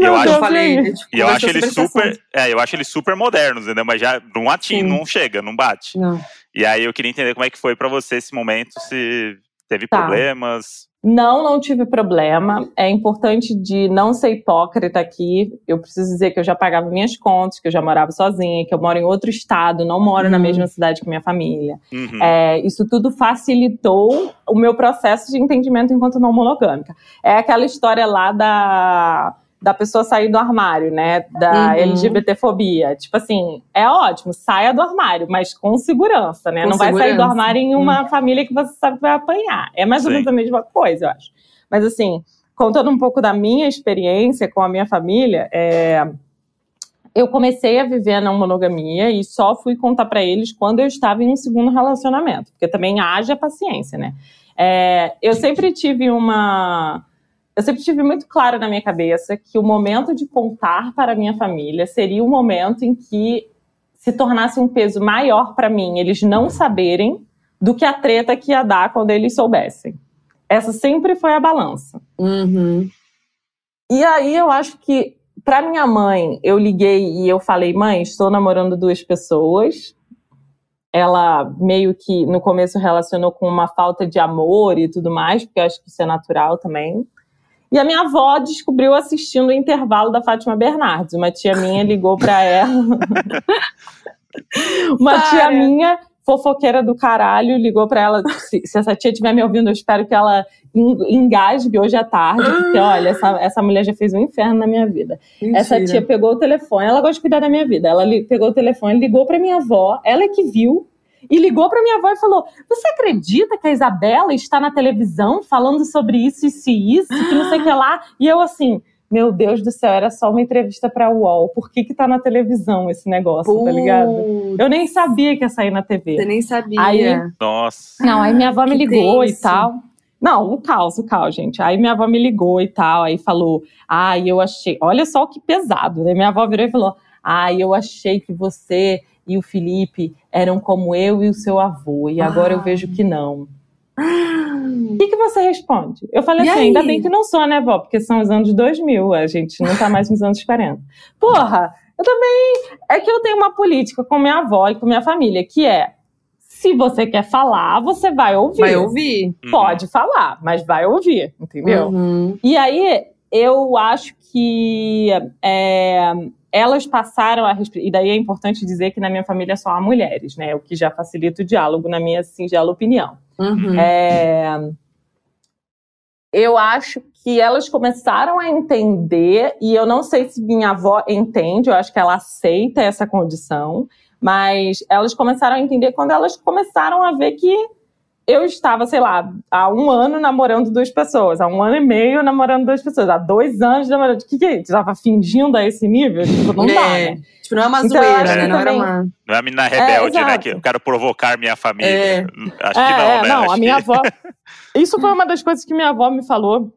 E eu, acho, falei, e eu acho eles super, é, eu acho eles super modernos, entendeu? Mas já não atinge, não chega, não bate. Não. E aí eu queria entender como é que foi para você esse momento, se teve tá. problemas. Não, não tive problema. É importante de não ser hipócrita aqui. Eu preciso dizer que eu já pagava minhas contas, que eu já morava sozinha, que eu moro em outro estado, não moro uhum. na mesma cidade que minha família. Uhum. É, isso tudo facilitou o meu processo de entendimento enquanto não monogâmica. É aquela história lá da da pessoa sair do armário, né? Da uhum. LGBTfobia. Tipo assim, é ótimo, saia do armário, mas com segurança, né? Com Não segurança. vai sair do armário em uma uhum. família que você sabe que vai apanhar. É mais ou menos a mesma coisa, eu acho. Mas assim, contando um pouco da minha experiência com a minha família, é... eu comecei a viver na monogamia e só fui contar para eles quando eu estava em um segundo relacionamento, porque também haja paciência, né? É... eu sempre tive uma eu sempre tive muito claro na minha cabeça que o momento de contar para a minha família seria o momento em que se tornasse um peso maior para mim eles não saberem do que a treta que ia dar quando eles soubessem. Essa sempre foi a balança. Uhum. E aí eu acho que para minha mãe eu liguei e eu falei mãe estou namorando duas pessoas. Ela meio que no começo relacionou com uma falta de amor e tudo mais, porque eu acho que isso é natural também. E a minha avó descobriu assistindo o intervalo da Fátima Bernardes. Uma tia minha ligou para ela. <laughs> Uma Para. tia minha, fofoqueira do caralho, ligou para ela. Se, se, essa tia estiver me ouvindo, eu espero que ela engasgue hoje à tarde, porque olha, essa, essa mulher já fez um inferno na minha vida. Mentira. Essa tia pegou o telefone, ela gosta de cuidar da minha vida. Ela pegou o telefone, ligou para minha avó, ela é que viu e ligou para minha avó e falou: Você acredita que a Isabela está na televisão falando sobre isso, isso e isso, que não sei o que lá? E eu assim. Meu Deus do céu, era só uma entrevista pra UOL. Por que que tá na televisão esse negócio, Putz. tá ligado? Eu nem sabia que ia sair na TV. Você nem sabia. Aí, Nossa. Não, aí minha avó me ligou e tal. Não, o caos, o caos, gente. Aí minha avó me ligou e tal, aí falou, ah, eu achei, olha só que pesado, né? Minha avó virou e falou, ah, eu achei que você e o Felipe eram como eu e o seu avô, e agora ah. eu vejo que não. O que, que você responde? Eu falei e assim, aí? ainda bem que não sou, né, vó? Porque são os anos 2000, a gente não tá mais nos anos 40. Porra, eu também. É que eu tenho uma política com minha avó e com minha família, que é: se você quer falar, você vai ouvir. Vai ouvir. Pode uhum. falar, mas vai ouvir, entendeu? Uhum. E aí, eu acho que. É, elas passaram a e daí é importante dizer que na minha família só há mulheres, né? O que já facilita o diálogo na minha singela opinião. Uhum. É... Eu acho que elas começaram a entender, e eu não sei se minha avó entende, eu acho que ela aceita essa condição, mas elas começaram a entender quando elas começaram a ver que eu estava, sei lá, há um ano namorando duas pessoas, há um ano e meio namorando duas pessoas, há dois anos namorando. O que que é? Você tava fingindo a esse nível? Tipo, não é. dá, né? Tipo, não é uma então, zoeira, né? Não era uma. Não é a menina rebelde, é, né? Que eu quero provocar minha família. É. Acho é, que não, é, né? Não, Acho a minha avó. Isso foi uma das coisas que minha avó me falou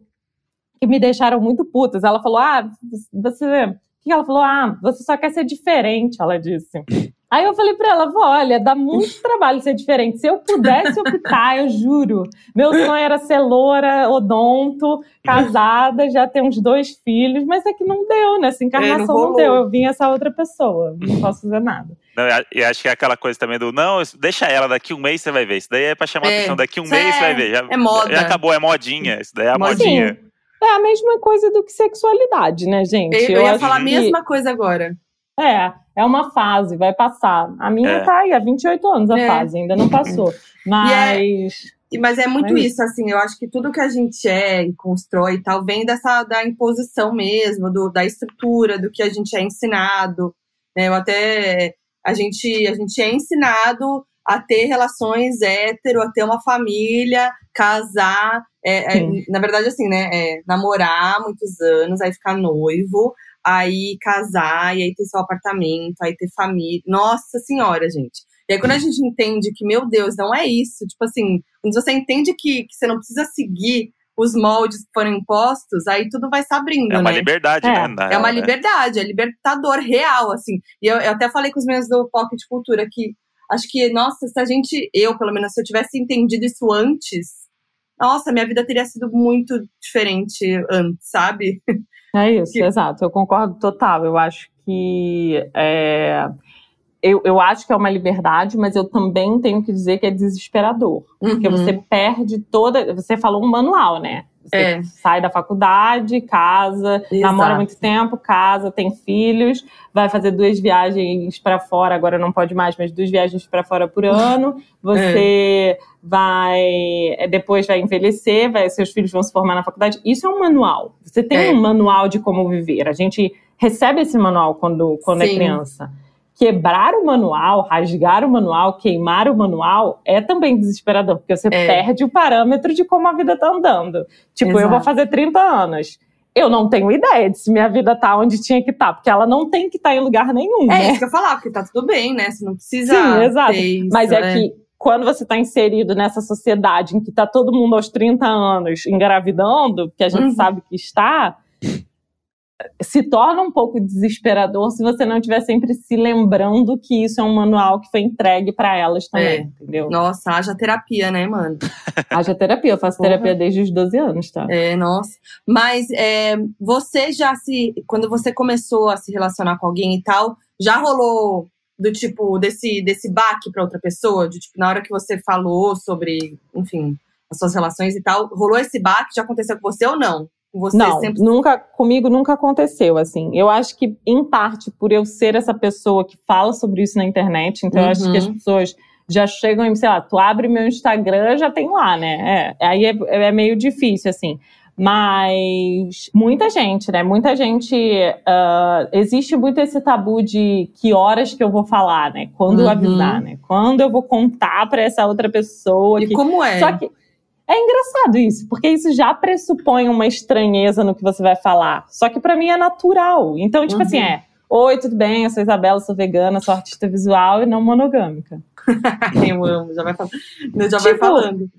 que me deixaram muito putas. Ela falou: ah, você. O que ela falou? Ah, você só quer ser diferente, ela disse. Aí eu falei pra ela, olha, dá muito trabalho ser diferente. Se eu pudesse optar, eu juro. Meu sonho era ser loura, odonto, casada, já ter uns dois filhos, mas é que não deu, né? Essa encarnação é, não, não, deu. Eu vim essa outra pessoa, não posso fazer nada. Não, e acho que é aquela coisa também do, não, deixa ela, daqui um mês você vai ver. Isso daí é pra chamar é, atenção, daqui um mês é, você vai ver. Já, é moda. Já acabou, é modinha. Isso daí é a modinha. Sim. É a mesma coisa do que sexualidade, né, gente? Eu, eu ia falar a mesma coisa agora. É, é uma fase, vai passar. A minha é. tá aí, há 28 anos a é. fase, ainda não passou. Mas. É, mas é muito isso, assim, eu acho que tudo que a gente é e constrói e tal vem dessa da imposição mesmo, do, da estrutura, do que a gente é ensinado. Né? Eu até. A gente, a gente é ensinado a ter relações hétero, a ter uma família, casar. É, é, na verdade, assim, né? É, namorar muitos anos, aí ficar noivo, aí casar, e aí ter seu apartamento, aí ter família. Nossa senhora, gente. E aí, quando a gente entende que, meu Deus, não é isso, tipo assim, quando você entende que, que você não precisa seguir os moldes que foram impostos, aí tudo vai se abrindo, É uma né? liberdade, é. né? É uma né? liberdade, é libertador real, assim. E eu, eu até falei com os meus do Pocket Cultura que acho que, nossa, se a gente, eu pelo menos, se eu tivesse entendido isso antes, nossa, minha vida teria sido muito diferente antes, sabe? É isso, que... exato. Eu concordo total. Eu acho que. É... Eu, eu acho que é uma liberdade, mas eu também tenho que dizer que é desesperador. Uhum. Porque você perde toda. Você falou um manual, né? Você é. sai da faculdade, casa, Exato. namora muito tempo, casa, tem filhos, vai fazer duas viagens para fora, agora não pode mais, mas duas viagens para fora por <laughs> ano. Você é. Vai é, depois vai envelhecer, vai, seus filhos vão se formar na faculdade. Isso é um manual. Você tem é. um manual de como viver. A gente recebe esse manual quando, quando é criança quebrar o manual, rasgar o manual, queimar o manual é também desesperador, porque você é. perde o parâmetro de como a vida tá andando. Tipo, Exato. eu vou fazer 30 anos. Eu não tenho ideia de se minha vida tá onde tinha que estar, tá, porque ela não tem que estar tá em lugar nenhum. É né? isso que eu falar, porque tá tudo bem, né? Você não precisa. Sim, exato. Isso, Mas é, é que quando você está inserido nessa sociedade em que está todo mundo aos 30 anos engravidando, que a gente uhum. sabe que está, se torna um pouco desesperador se você não estiver sempre se lembrando que isso é um manual que foi entregue para elas também, é. entendeu? Nossa, haja terapia, né, mano? haja terapia, eu faço Porra. terapia desde os 12 anos, tá? É, nossa. Mas é, você já se. Quando você começou a se relacionar com alguém e tal, já rolou do tipo, desse, desse baque para outra pessoa? De tipo, na hora que você falou sobre, enfim, as suas relações e tal, rolou esse baque? Já aconteceu com você ou não? Você não, sempre... nunca, comigo nunca aconteceu, assim. Eu acho que, em parte, por eu ser essa pessoa que fala sobre isso na internet, então uhum. eu acho que as uhum. pessoas já chegam e, sei lá, tu abre meu Instagram, já tem lá, né? É, aí é, é meio difícil, assim. Mas muita gente, né? Muita gente. Uh, existe muito esse tabu de que horas que eu vou falar, né? Quando uhum. avisar, né? Quando eu vou contar para essa outra pessoa. E que... como é? Só que é engraçado isso, porque isso já pressupõe uma estranheza no que você vai falar. Só que para mim é natural. Então, tipo assim, uhum. assim, é. Oi, tudo bem? Eu sou Isabela, sou vegana, sou artista visual e não monogâmica. <laughs> eu amo, já vai, falando. já tipo, vai falando.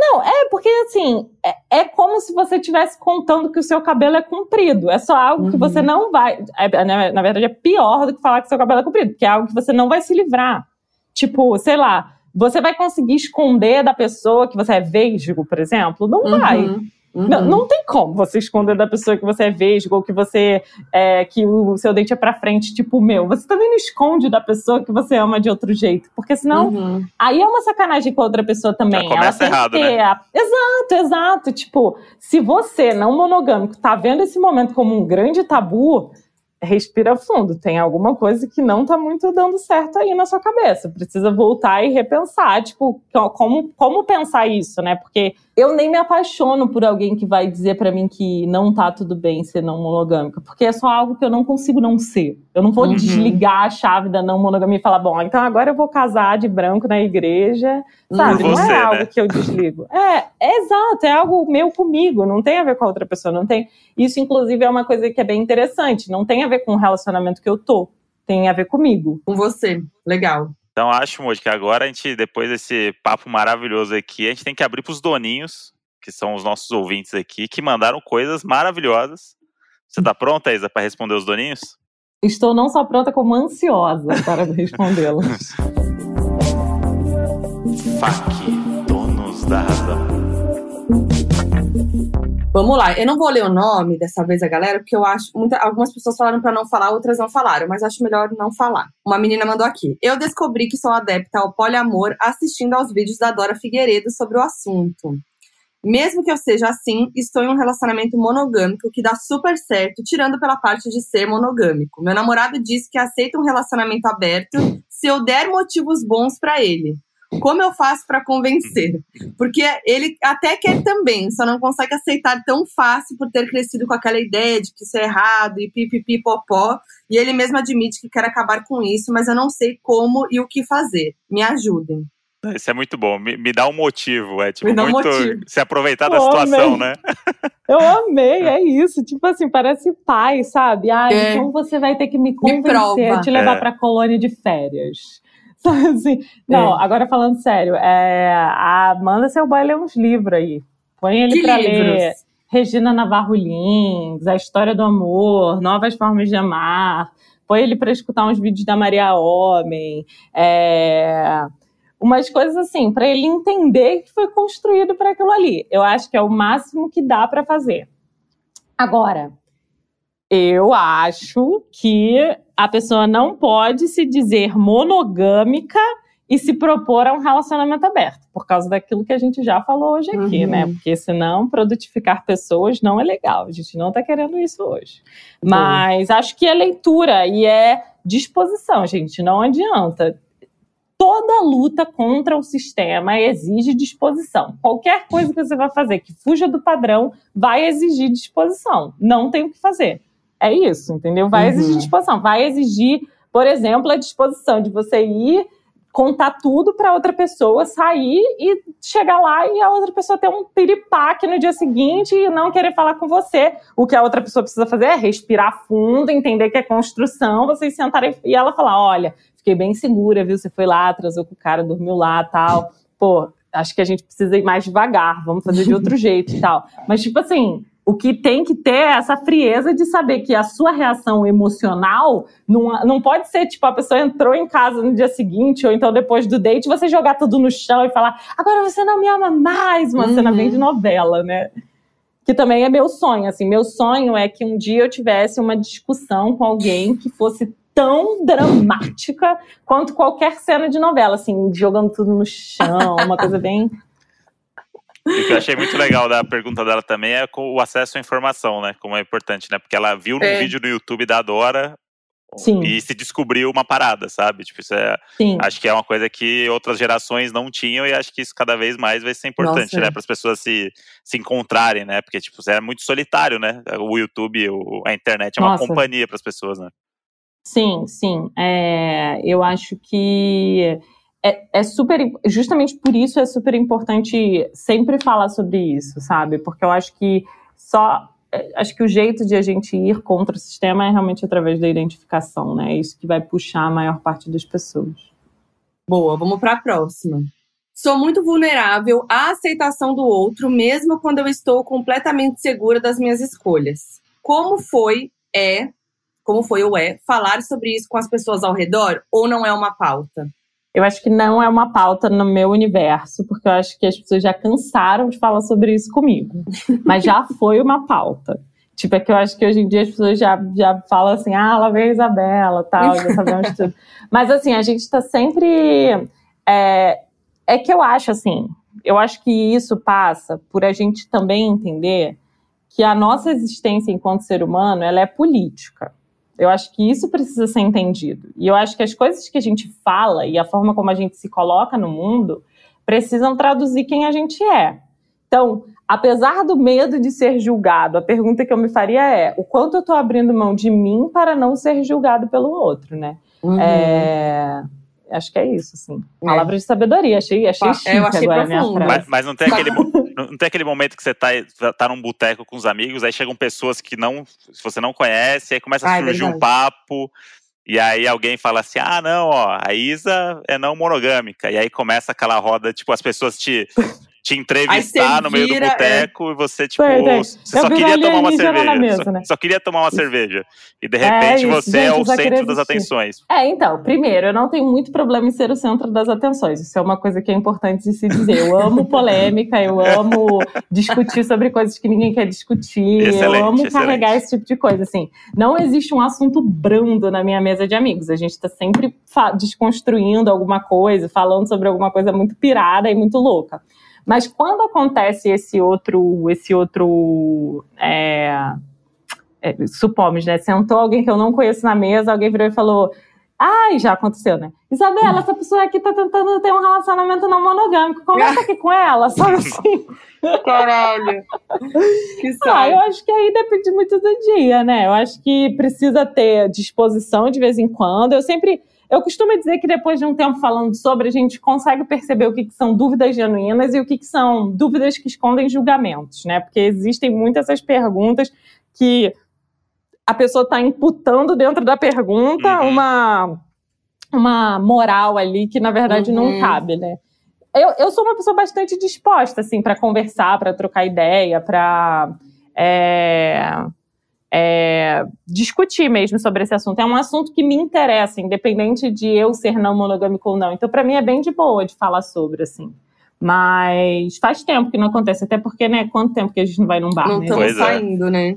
Não, é porque assim, é, é como se você estivesse contando que o seu cabelo é comprido. É só algo uhum. que você não vai. É, na, na verdade, é pior do que falar que seu cabelo é comprido, porque é algo que você não vai se livrar. Tipo, sei lá, você vai conseguir esconder da pessoa que você é vesgo, por exemplo? Não uhum. vai. Uhum. Não, não tem como você esconder da pessoa que você é vesgo ou que você é, que o seu dente é para frente, tipo o meu. Você também não esconde da pessoa que você ama de outro jeito, porque senão uhum. aí é uma sacanagem com a outra pessoa também. Já Ela tem errado, né? a... Exato, exato. Tipo, se você não monogâmico tá vendo esse momento como um grande tabu, respira fundo. Tem alguma coisa que não tá muito dando certo aí na sua cabeça. Precisa voltar e repensar, tipo, como, como pensar isso, né? Porque eu nem me apaixono por alguém que vai dizer para mim que não tá tudo bem ser não monogâmica, porque é só algo que eu não consigo não ser. Eu não vou uhum. desligar a chave da não monogamia e falar, bom, então agora eu vou casar de branco na igreja, sabe? Você, não é algo né? que eu desligo. É, é exato, é algo meu comigo, não tem a ver com a outra pessoa, não tem. Isso, inclusive, é uma coisa que é bem interessante, não tem a ver com o relacionamento que eu tô, tem a ver comigo. Com você, legal. Então acho, Moji, que agora a gente, depois desse papo maravilhoso aqui, a gente tem que abrir para os doninhos, que são os nossos ouvintes aqui, que mandaram coisas maravilhosas. Você está pronta, Isa, para responder os doninhos? Estou não só pronta, como ansiosa para <laughs> respondê-los. FAC, donos da razão. Vamos lá, eu não vou ler o nome dessa vez a galera, porque eu acho. Muita, algumas pessoas falaram para não falar, outras não falaram, mas acho melhor não falar. Uma menina mandou aqui. Eu descobri que sou adepta ao poliamor assistindo aos vídeos da Dora Figueiredo sobre o assunto. Mesmo que eu seja assim, estou em um relacionamento monogâmico que dá super certo, tirando pela parte de ser monogâmico. Meu namorado disse que aceita um relacionamento aberto se eu der motivos bons para ele. Como eu faço para convencer? Porque ele até quer também, só não consegue aceitar tão fácil por ter crescido com aquela ideia de que isso é errado e pipipi popó. E ele mesmo admite que quer acabar com isso, mas eu não sei como e o que fazer. Me ajudem. Isso é muito bom. Me, me dá um motivo. É tipo me muito um se aproveitar da situação, né? Eu amei, é isso. Tipo assim, parece pai, sabe? Ah, é. então você vai ter que me convencer me a te levar é. pra colônia de férias. <laughs> assim, não, é. agora falando sério, é, a Amanda boy lê uns livros aí. Põe ele que pra livros? ler Regina Navarro Lins, A História do Amor, Novas Formas de Amar. Põe ele para escutar uns vídeos da Maria Homem. É, umas coisas assim, para ele entender que foi construído para aquilo ali. Eu acho que é o máximo que dá para fazer. Agora, eu acho que a pessoa não pode se dizer monogâmica e se propor a um relacionamento aberto, por causa daquilo que a gente já falou hoje aqui, uhum. né? Porque senão produtificar pessoas não é legal. A gente não está querendo isso hoje. Mas acho que é leitura e é disposição, gente. Não adianta. Toda luta contra o sistema exige disposição. Qualquer coisa que você vai fazer que fuja do padrão vai exigir disposição. Não tem o que fazer. É isso, entendeu? Vai uhum. exigir disposição, vai exigir, por exemplo, a disposição de você ir contar tudo para outra pessoa, sair e chegar lá e a outra pessoa ter um piripaque no dia seguinte e não querer falar com você. O que a outra pessoa precisa fazer é respirar fundo, entender que é construção, vocês sentarem e ela falar: olha, fiquei bem segura, viu? Você foi lá, atrasou com o cara, dormiu lá tal. Pô, acho que a gente precisa ir mais devagar, vamos fazer de outro <laughs> jeito e tal. Mas, tipo assim, o que tem que ter é essa frieza de saber que a sua reação emocional não, não pode ser tipo a pessoa entrou em casa no dia seguinte ou então depois do date você jogar tudo no chão e falar agora você não me ama mais, uma uhum. cena bem de novela, né? Que também é meu sonho, assim, meu sonho é que um dia eu tivesse uma discussão com alguém que fosse tão dramática quanto qualquer cena de novela, assim, jogando tudo no chão, uma coisa bem o que eu achei muito legal da pergunta dela também é o acesso à informação, né? Como é importante, né? Porque ela viu é. vídeo no YouTube da Dora Sim. e se descobriu uma parada, sabe? Tipo, isso é. Sim. Acho que é uma coisa que outras gerações não tinham e acho que isso cada vez mais vai ser importante, Nossa, né? É. Para as pessoas se, se encontrarem, né? Porque, tipo, é muito solitário, né? O YouTube, o, a internet é uma Nossa. companhia para as pessoas, né? Sim, sim. É, eu acho que é, é, super. Justamente por isso é super importante sempre falar sobre isso, sabe? Porque eu acho que só. É, acho que o jeito de a gente ir contra o sistema é realmente através da identificação, né? É isso que vai puxar a maior parte das pessoas. Boa, vamos para a próxima. Sou muito vulnerável à aceitação do outro, mesmo quando eu estou completamente segura das minhas escolhas. Como foi, é, como foi ou é, falar sobre isso com as pessoas ao redor ou não é uma pauta? Eu acho que não é uma pauta no meu universo, porque eu acho que as pessoas já cansaram de falar sobre isso comigo. <laughs> Mas já foi uma pauta. Tipo, é que eu acho que hoje em dia as pessoas já, já falam assim, ah, lá vem a Isabela, tal, já <laughs> sabemos tudo. Mas assim, a gente está sempre. É, é que eu acho assim, eu acho que isso passa por a gente também entender que a nossa existência enquanto ser humano ela é política Eu acho que isso precisa ser entendido. E eu acho que as coisas que a gente fala e a forma como a gente se coloca no mundo precisam traduzir quem a gente é. Então, apesar do medo de ser julgado, a pergunta que eu me faria é: o quanto eu estou abrindo mão de mim para não ser julgado pelo outro, né? Uhum. É acho que é isso, assim. É. Palavra de sabedoria, achei, achei chique eu achei agora profundo. minha frase. Mas, mas, não, tem <laughs> aquele, não tem aquele momento que você tá, tá num boteco com os amigos, aí chegam pessoas que não, você não conhece, aí começa a ah, surgir um papo, e aí alguém fala assim, ah, não, ó, a Isa é não monogâmica, e aí começa aquela roda, tipo, as pessoas te te entrevistar no meio do boteco é... e você, tipo, você só queria tomar uma cerveja. Mesa, só, né? só, queria tomar uma cerveja. E de repente é você é o centro das atenções. É, então, primeiro, eu não tenho muito problema em ser o centro das atenções. Isso é uma coisa que é importante de se dizer. Eu amo polêmica, eu amo discutir sobre coisas que ninguém quer discutir. Excelente, eu amo excelente. carregar esse tipo de coisa. Assim, não existe um assunto brando na minha mesa de amigos. A gente está sempre desconstruindo alguma coisa, falando sobre alguma coisa muito pirada e muito louca. Mas quando acontece esse outro, esse outro, é, é, supomos, né? Sentou alguém que eu não conheço na mesa, alguém virou e falou, Ai, já aconteceu, né? Isabela, essa pessoa aqui tá tentando ter um relacionamento não monogâmico. Conversa aqui com ela, <laughs> sabe assim? Caralho. Que <laughs> ah, eu acho que aí depende muito do dia, né? Eu acho que precisa ter disposição de vez em quando. Eu sempre. Eu costumo dizer que depois de um tempo falando sobre, a gente consegue perceber o que, que são dúvidas genuínas e o que, que são dúvidas que escondem julgamentos, né? Porque existem muitas essas perguntas que a pessoa está imputando dentro da pergunta uhum. uma, uma moral ali que, na verdade, uhum. não cabe, né? Eu, eu sou uma pessoa bastante disposta, assim, para conversar, para trocar ideia, para. É é, discutir mesmo sobre esse assunto. É um assunto que me interessa, independente de eu ser não monogâmico ou não. Então, para mim, é bem de boa de falar sobre, assim. Mas faz tempo que não acontece, até porque, né, quanto tempo que a gente não vai num bar, não né? estamos é. saindo, é. né?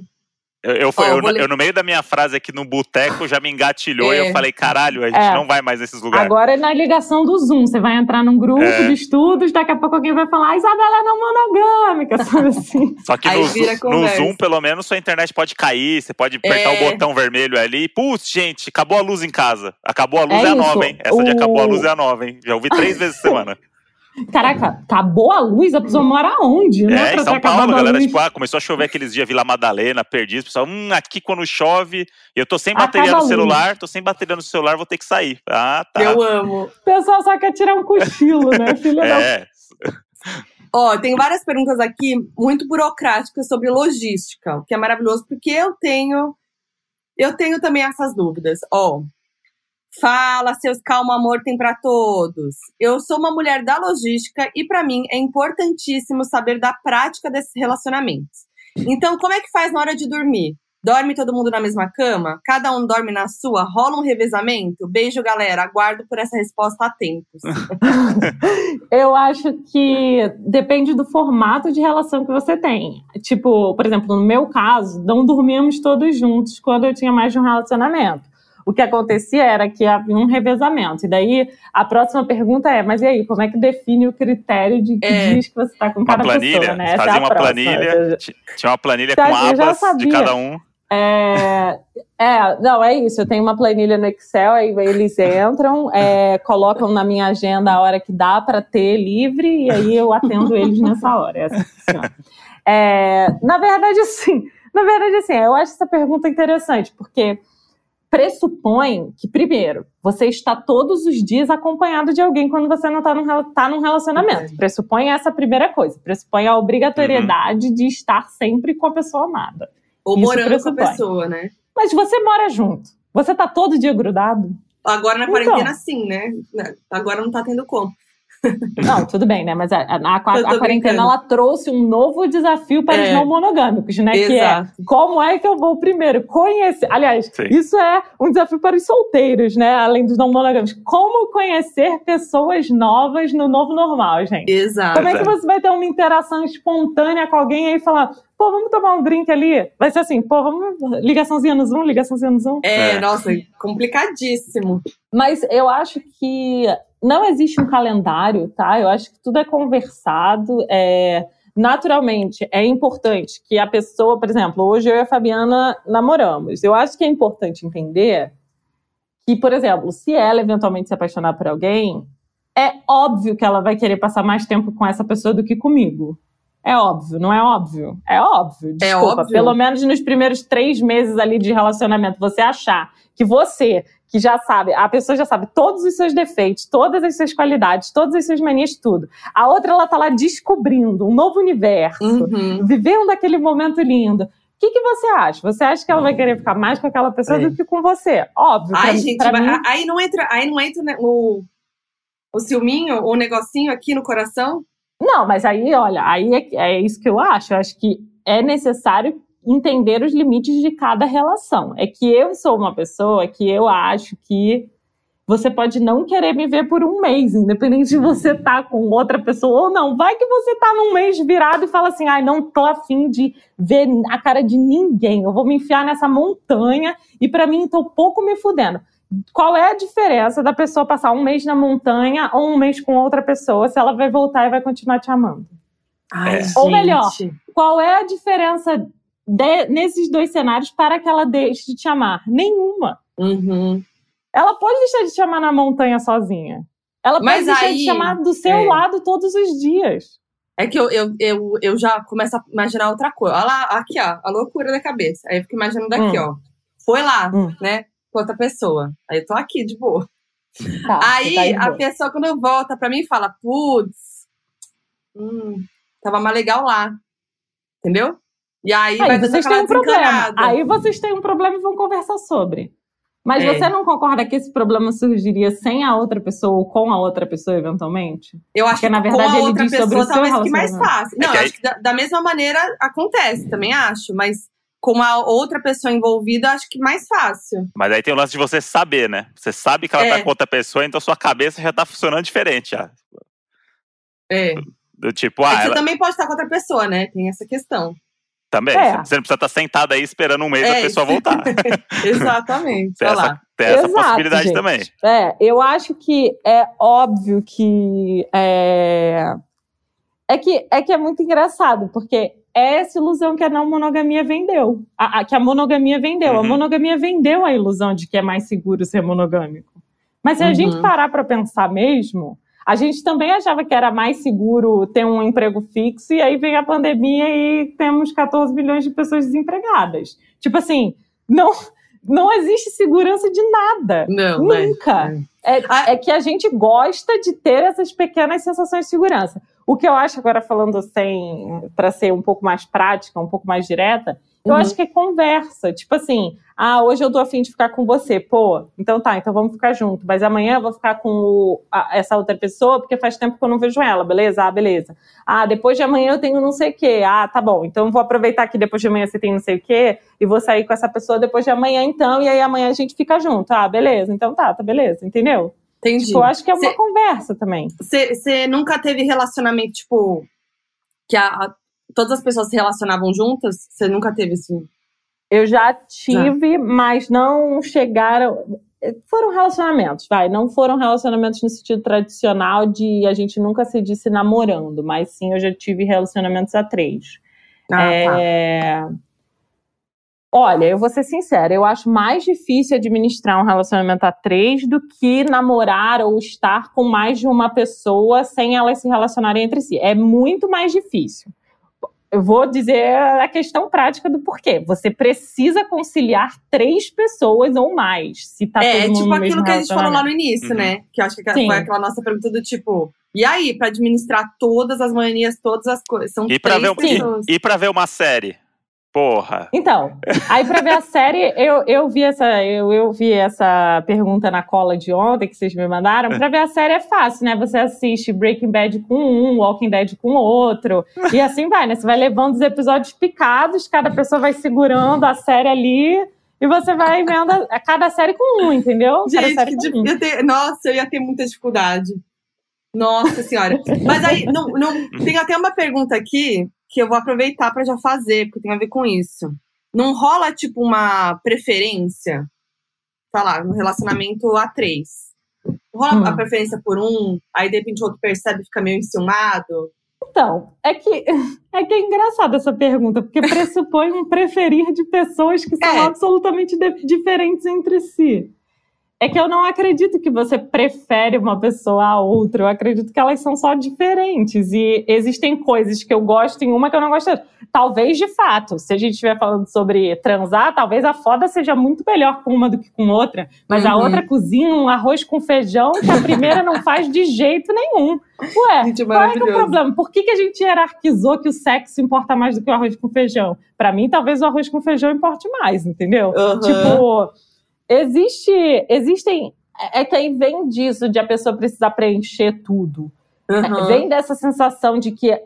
Eu, eu, oh, eu, eu, no meio da minha frase aqui no boteco, já me engatilhou é. e eu falei, caralho, a gente é. não vai mais nesses lugares. Agora é na ligação do Zoom. Você vai entrar num grupo é. de estudos, daqui a pouco alguém vai falar, ah, Isabela é não monogâmica, <laughs> sabe assim? Só que no, no, Zoom, pelo menos, sua internet pode cair, você pode apertar o é. botão vermelho ali. Putz, gente, acabou a luz em casa. Acabou a luz é, é a nova, hein? Essa o... de acabou a luz é a nova, hein? Já ouvi três <laughs> vezes semana. Caraca, acabou a luz, a pessoa mora onde, né? É, em São Paulo, a galera, tipo, ah, começou a chover aqueles dias, Vila Madalena, perdido, pessoal, hum, aqui quando chove, eu tô sem bateria Acaba no celular, tô sem bateria no celular, vou ter que sair. Ah, tá. Eu amo. O pessoal só quer tirar um cochilo, né, <laughs> filha é. Ó, tem várias perguntas aqui muito burocráticas sobre logística, o que é maravilhoso, porque eu tenho eu tenho também essas dúvidas. Ó, Fala, seus calma amor tem para todos. Eu sou uma mulher da logística e para mim é importantíssimo saber da prática desses relacionamentos. Então, como é que faz na hora de dormir? Dorme todo mundo na mesma cama? Cada um dorme na sua? Rola um revezamento? Beijo, galera. Aguardo por essa resposta há tempos. <laughs> Eu acho que depende do formato de relação que você tem. Tipo, por exemplo, no meu caso, não dormíamos todos juntos quando eu tinha mais de um relacionamento o que acontecia era que havia um revezamento. E daí a próxima pergunta é: mas e aí, como é que define o critério de que é, dias que você está com cada planilha, pessoa? Né? Fazia é uma próxima. planilha, tinha uma planilha com abas de cada um. É, é, não, é isso. Eu tenho uma planilha no Excel, aí eles entram, é, colocam na minha agenda a hora que dá para ter livre, e aí eu atendo eles nessa hora. É assim é, na verdade, sim. Na verdade, assim, eu acho essa pergunta interessante, porque pressupõe que, primeiro, você está todos os dias acompanhado de alguém quando você não está num, tá num relacionamento. Pressupõe essa primeira coisa. Pressupõe a obrigatoriedade uhum. de estar sempre com a pessoa amada. Ou Isso morando pressupõe. com a pessoa, né? Mas você mora junto. Você está todo dia grudado? Agora na quarentena, então, sim, né? Agora não está tendo como. <laughs> Não, tudo bem, né? Mas a, a, a, a quarentena ela trouxe um novo desafio para é. os não monogâmicos, né? Exato. Que é como é que eu vou primeiro conhecer. Aliás, Sim. isso é um desafio para os solteiros, né? Além dos não monogâmicos. Como conhecer pessoas novas no novo normal, gente? Exato. Como é que você vai ter uma interação espontânea com alguém e falar, pô, vamos tomar um drink ali? Vai ser assim, pô, vamos. Ligaçãozinha no Zoom, ligaçãozinha no Zoom. É, é. nossa, complicadíssimo. Mas eu acho que não existe um calendário, tá? Eu acho que tudo é conversado. É... naturalmente é importante que a pessoa, por exemplo, hoje eu e a Fabiana namoramos. Eu acho que é importante entender que, por exemplo, se ela eventualmente se apaixonar por alguém, é óbvio que ela vai querer passar mais tempo com essa pessoa do que comigo. É óbvio, não é óbvio? É óbvio. É Desculpa, é óbvio. pelo menos nos primeiros três meses ali de relacionamento, você achar que você, que já sabe, a pessoa já sabe todos os seus defeitos, todas as suas qualidades, todas as suas manias, tudo. A outra, ela tá lá descobrindo um novo universo, uhum. vivendo aquele momento lindo. O que, que você acha? Você acha que ela vai querer ficar mais com aquela pessoa é. do que com você? Óbvio. Ai, pra, gente, pra mim... aí não entra, aí não entra né, o, o ciúminho, o negocinho aqui no coração? Não, mas aí, olha, aí é, é isso que eu acho. Eu acho que é necessário entender os limites de cada relação. É que eu sou uma pessoa que eu acho que você pode não querer me ver por um mês, independente de você estar tá com outra pessoa ou não. Vai que você tá num mês virado e fala assim: ai, não tô afim de ver a cara de ninguém. Eu vou me enfiar nessa montanha e para mim tô pouco me fudendo qual é a diferença da pessoa passar um mês na montanha ou um mês com outra pessoa se ela vai voltar e vai continuar te amando? Ai, é. Ou melhor, qual é a diferença de, nesses dois cenários para que ela deixe de te amar? Nenhuma. Uhum. Ela pode deixar de te amar na montanha sozinha. Ela pode Mas deixar aí, de te amar do seu é. lado todos os dias. É que eu, eu, eu, eu já começo a imaginar outra coisa. Olha lá, aqui, ó, a loucura da cabeça. Aí eu fico imaginando daqui, hum. ó. Foi lá, hum. né? com outra pessoa. Aí eu tô aqui de boa. Tá, aí tá a pessoa, quando volta pra mim, fala: putz, hum, tava mais legal lá. Entendeu? E aí, aí vai vocês têm um problema. Aí vocês têm um problema e vão conversar sobre. Mas é. você não concorda que esse problema surgiria sem a outra pessoa ou com a outra pessoa, eventualmente? Eu acho Porque, que na verdade, com a outra pessoa talvez que mais fácil. Não, é que acho que da, da, mesma maneira acontece, também acho. Mas com a outra pessoa envolvida, acho que mais fácil. Mas aí tem o lance de você saber, né? Você sabe que ela tá é. tá com outra pessoa, então sua cabeça já tá funcionando diferente já. É. Do tipo, ah. Você ela... também pode estar com outra pessoa, né? Tem essa questão. Também. É. Você não precisa estar sentado aí esperando um mês é, a pessoa voltar. <laughs> Exatamente. tem essa, tem essa Exato, possibilidade gente. também. É, eu acho que é óbvio que. É... É que, é que é muito engraçado, porque é essa ilusão que a não monogamia vendeu. A, a que a monogamia vendeu. Uhum. A monogamia vendeu a ilusão de que é mais seguro ser monogâmico. Mas se a gente uhum. parar para pensar mesmo, a gente também achava que era mais seguro ter um emprego fixo, e aí veio a pandemia e temos 14 milhões de pessoas desempregadas. Tipo assim, não, não existe segurança de nada. Não, Nunca. Mas... É, ah. é que a gente gosta de ter essas pequenas sensações de segurança. O que eu acho agora falando sem para ser um pouco mais prática, um pouco mais direta, eu uhum. acho que é conversa. Tipo assim, ah, hoje eu tô afim de ficar com você. Pô, então tá, então vamos ficar junto. Mas amanhã eu vou ficar com o, a, essa outra pessoa porque faz tempo que eu não vejo ela, beleza? Ah, beleza. Ah, depois de amanhã eu tenho não sei o quê. Ah, tá bom. Então vou aproveitar que depois de amanhã você tem não sei o quê e vou sair com essa pessoa depois de amanhã então. E aí amanhã a gente fica junto. Ah, beleza. Então tá, tá beleza. Entendeu? Entendi. Tipo, eu acho que é uma cê, conversa também. Você nunca teve relacionamento, tipo, que a, a, todas as pessoas se relacionavam juntas? Você nunca teve assim? Eu já tive, mas não chegaram. Foram relacionamentos, vai. Não foram relacionamentos no sentido tradicional de a gente nunca se disse namorando, mas sim eu já tive relacionamentos a três. Ah, tá. é... tá. Olha, eu vou ser sincera, eu acho mais difícil administrar um relacionamento a três do que namorar ou estar com mais de uma pessoa sem elas se relacionarem entre si. É muito mais difícil. Eu vou dizer a questão prática do porquê. Você precisa conciliar três pessoas ou mais. Se tá é, todo tipo aquilo que a gente falou lá no início, uhum. né? Que eu acho que Sim. foi aquela nossa pergunta do tipo. E aí, para administrar todas as manias, todas as coisas. São e três ver, pessoas. E, e pra ver uma série? Porra. Então, aí pra ver a série, eu, eu vi essa eu, eu vi essa pergunta na cola de ontem que vocês me mandaram. Pra ver a série é fácil, né? Você assiste Breaking Bad com um, Walking Dead com outro. E assim vai, né? Você vai levando os episódios picados, cada pessoa vai segurando a série ali. E você vai vendo a, a cada série com um, entendeu? Gente, que um. Ter, nossa, eu ia ter muita dificuldade. Nossa senhora. Mas aí, não, não, tem até uma pergunta aqui que eu vou aproveitar para já fazer, porque tem a ver com isso. Não rola, tipo, uma preferência, sei lá, no relacionamento a três. Rola hum. a preferência por um, aí de repente o outro percebe e fica meio enciumado. Então, é que é que é engraçada essa pergunta, porque pressupõe um preferir de pessoas que são é. absolutamente diferentes entre si. É que eu não acredito que você prefere uma pessoa a outra. Eu acredito que elas são só diferentes. E existem coisas que eu gosto em uma que eu não gosto. Talvez, de fato, se a gente estiver falando sobre transar, talvez a foda seja muito melhor com uma do que com outra. Mas uhum. a outra cozinha um arroz com feijão que a primeira não faz de jeito nenhum. Ué, gente, qual é, é o problema? Por que, que a gente hierarquizou que o sexo importa mais do que o arroz com feijão? Para mim, talvez o arroz com feijão importe mais, entendeu? Uhum. Tipo Existe, existem. É que aí vem disso de a pessoa precisar preencher tudo. Uhum. Vem dessa sensação de que é,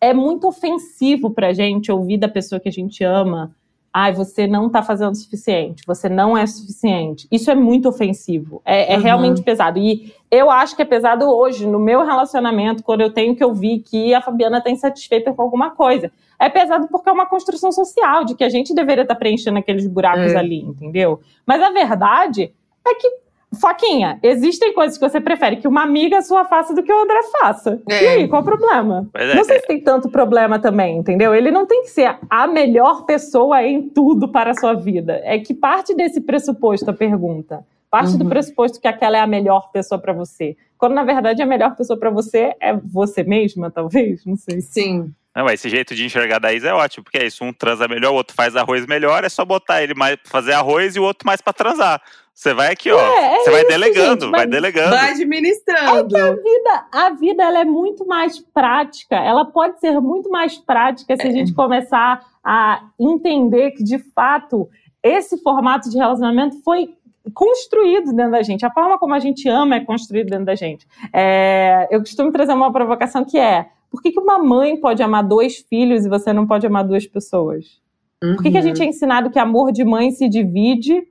é muito ofensivo pra gente ouvir da pessoa que a gente ama. Ai, você não está fazendo o suficiente, você não é suficiente. Isso é muito ofensivo, é, é uhum. realmente pesado. E eu acho que é pesado hoje, no meu relacionamento, quando eu tenho que ouvir que a Fabiana está insatisfeita com alguma coisa é pesado porque é uma construção social, de que a gente deveria estar tá preenchendo aqueles buracos é. ali, entendeu? Mas a verdade é que, Foquinha, existem coisas que você prefere que uma amiga sua faça do que o André faça. É. E aí, qual o problema? É, não sei se tem tanto problema também, entendeu? Ele não tem que ser a melhor pessoa em tudo para a sua vida. É que parte desse pressuposto a pergunta. Parte uhum. do pressuposto que aquela é a melhor pessoa para você. Quando, na verdade, a melhor pessoa para você é você mesma, talvez? Não sei. Sim. Não, esse jeito de enxergar da Isa é ótimo, porque é isso, um transa melhor, o outro faz arroz melhor, é só botar ele mais pra fazer arroz e o outro mais para transar. Você vai aqui, ó. É, é você vai delegando, gente, vai, vai delegando. Vai administrando. É que a vida, a vida ela é muito mais prática. Ela pode ser muito mais prática se a gente começar a entender que, de fato, esse formato de relacionamento foi construído dentro da gente. A forma como a gente ama é construído dentro da gente. É, eu costumo trazer uma provocação que é por que, que uma mãe pode amar dois filhos e você não pode amar duas pessoas? Uhum. Por que, que a gente é ensinado que amor de mãe se divide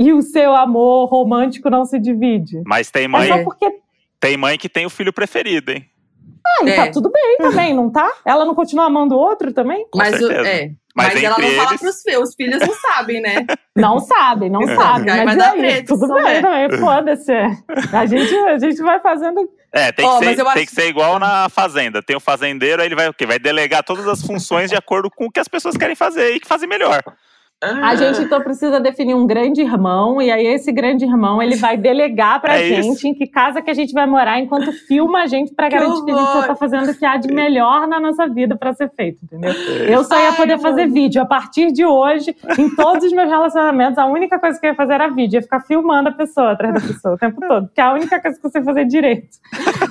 e o seu amor romântico não se divide? Mas tem mãe. É porque... Tem mãe que tem o filho preferido, hein? Ah, e tá é. tá tudo bem também, não tá? Ela não continua amando o outro também? Com mas o, é. Mas, mas ela não eles... fala pros filhos, os filhos não sabem, né? <laughs> Não sabem, não sabem. Mas vai aí, treta, tudo bem também, foda-se. A gente, a gente vai fazendo é, tem, que, ser, tem acho... que ser igual na fazenda. Tem o fazendeiro, aí ele vai o quê? Vai delegar todas as funções de acordo com o que as pessoas querem fazer e que fazem melhor. A gente então precisa definir um grande irmão, e aí esse grande irmão ele vai delegar pra <laughs> é gente isso. em que casa que a gente vai morar enquanto filma a gente pra garantir que a gente tá fazendo o que há de melhor na nossa vida para ser feito, entendeu? É eu só ia poder Ai, fazer mano. vídeo. A partir de hoje, em <laughs> todos os meus relacionamentos, a única coisa que eu ia fazer era vídeo, ia ficar filmando a pessoa atrás da pessoa o tempo todo, que é a única coisa que você fazer direito.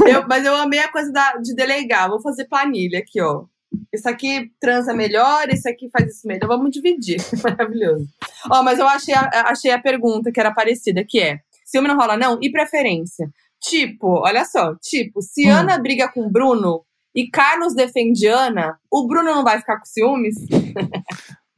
Eu, mas eu amei a coisa da, de delegar. Vou fazer planilha aqui, ó. Isso aqui transa melhor, esse aqui faz isso melhor. Vamos dividir. <laughs> Maravilhoso. Ó, mas eu achei a, achei a pergunta que era parecida, que é: ciúme não rola, não? E preferência? Tipo, olha só, tipo, se hum. Ana briga com Bruno e Carlos defende Ana, o Bruno não vai ficar com ciúmes? <laughs>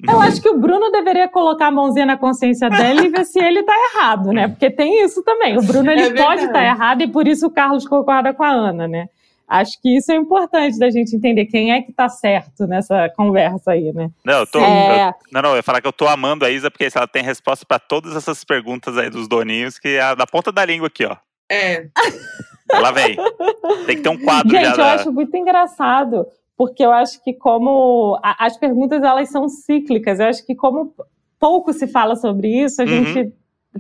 Eu acho que o Bruno deveria colocar a mãozinha na consciência dele e ver se ele tá errado, né? Porque tem isso também. O Bruno ele é pode estar tá errado e por isso o Carlos concorda com a Ana, né? Acho que isso é importante da gente entender quem é que tá certo nessa conversa aí, né? Não, eu tô, é... eu, não, não, eu ia falar que eu tô amando a Isa porque ela tem resposta para todas essas perguntas aí dos doninhos que é na ponta da língua aqui, ó. É. <laughs> Ela vem. Tem que ter um quadro Gente, já. eu da... acho muito engraçado, porque eu acho que como a, as perguntas elas são cíclicas, eu acho que como pouco se fala sobre isso, a uhum. gente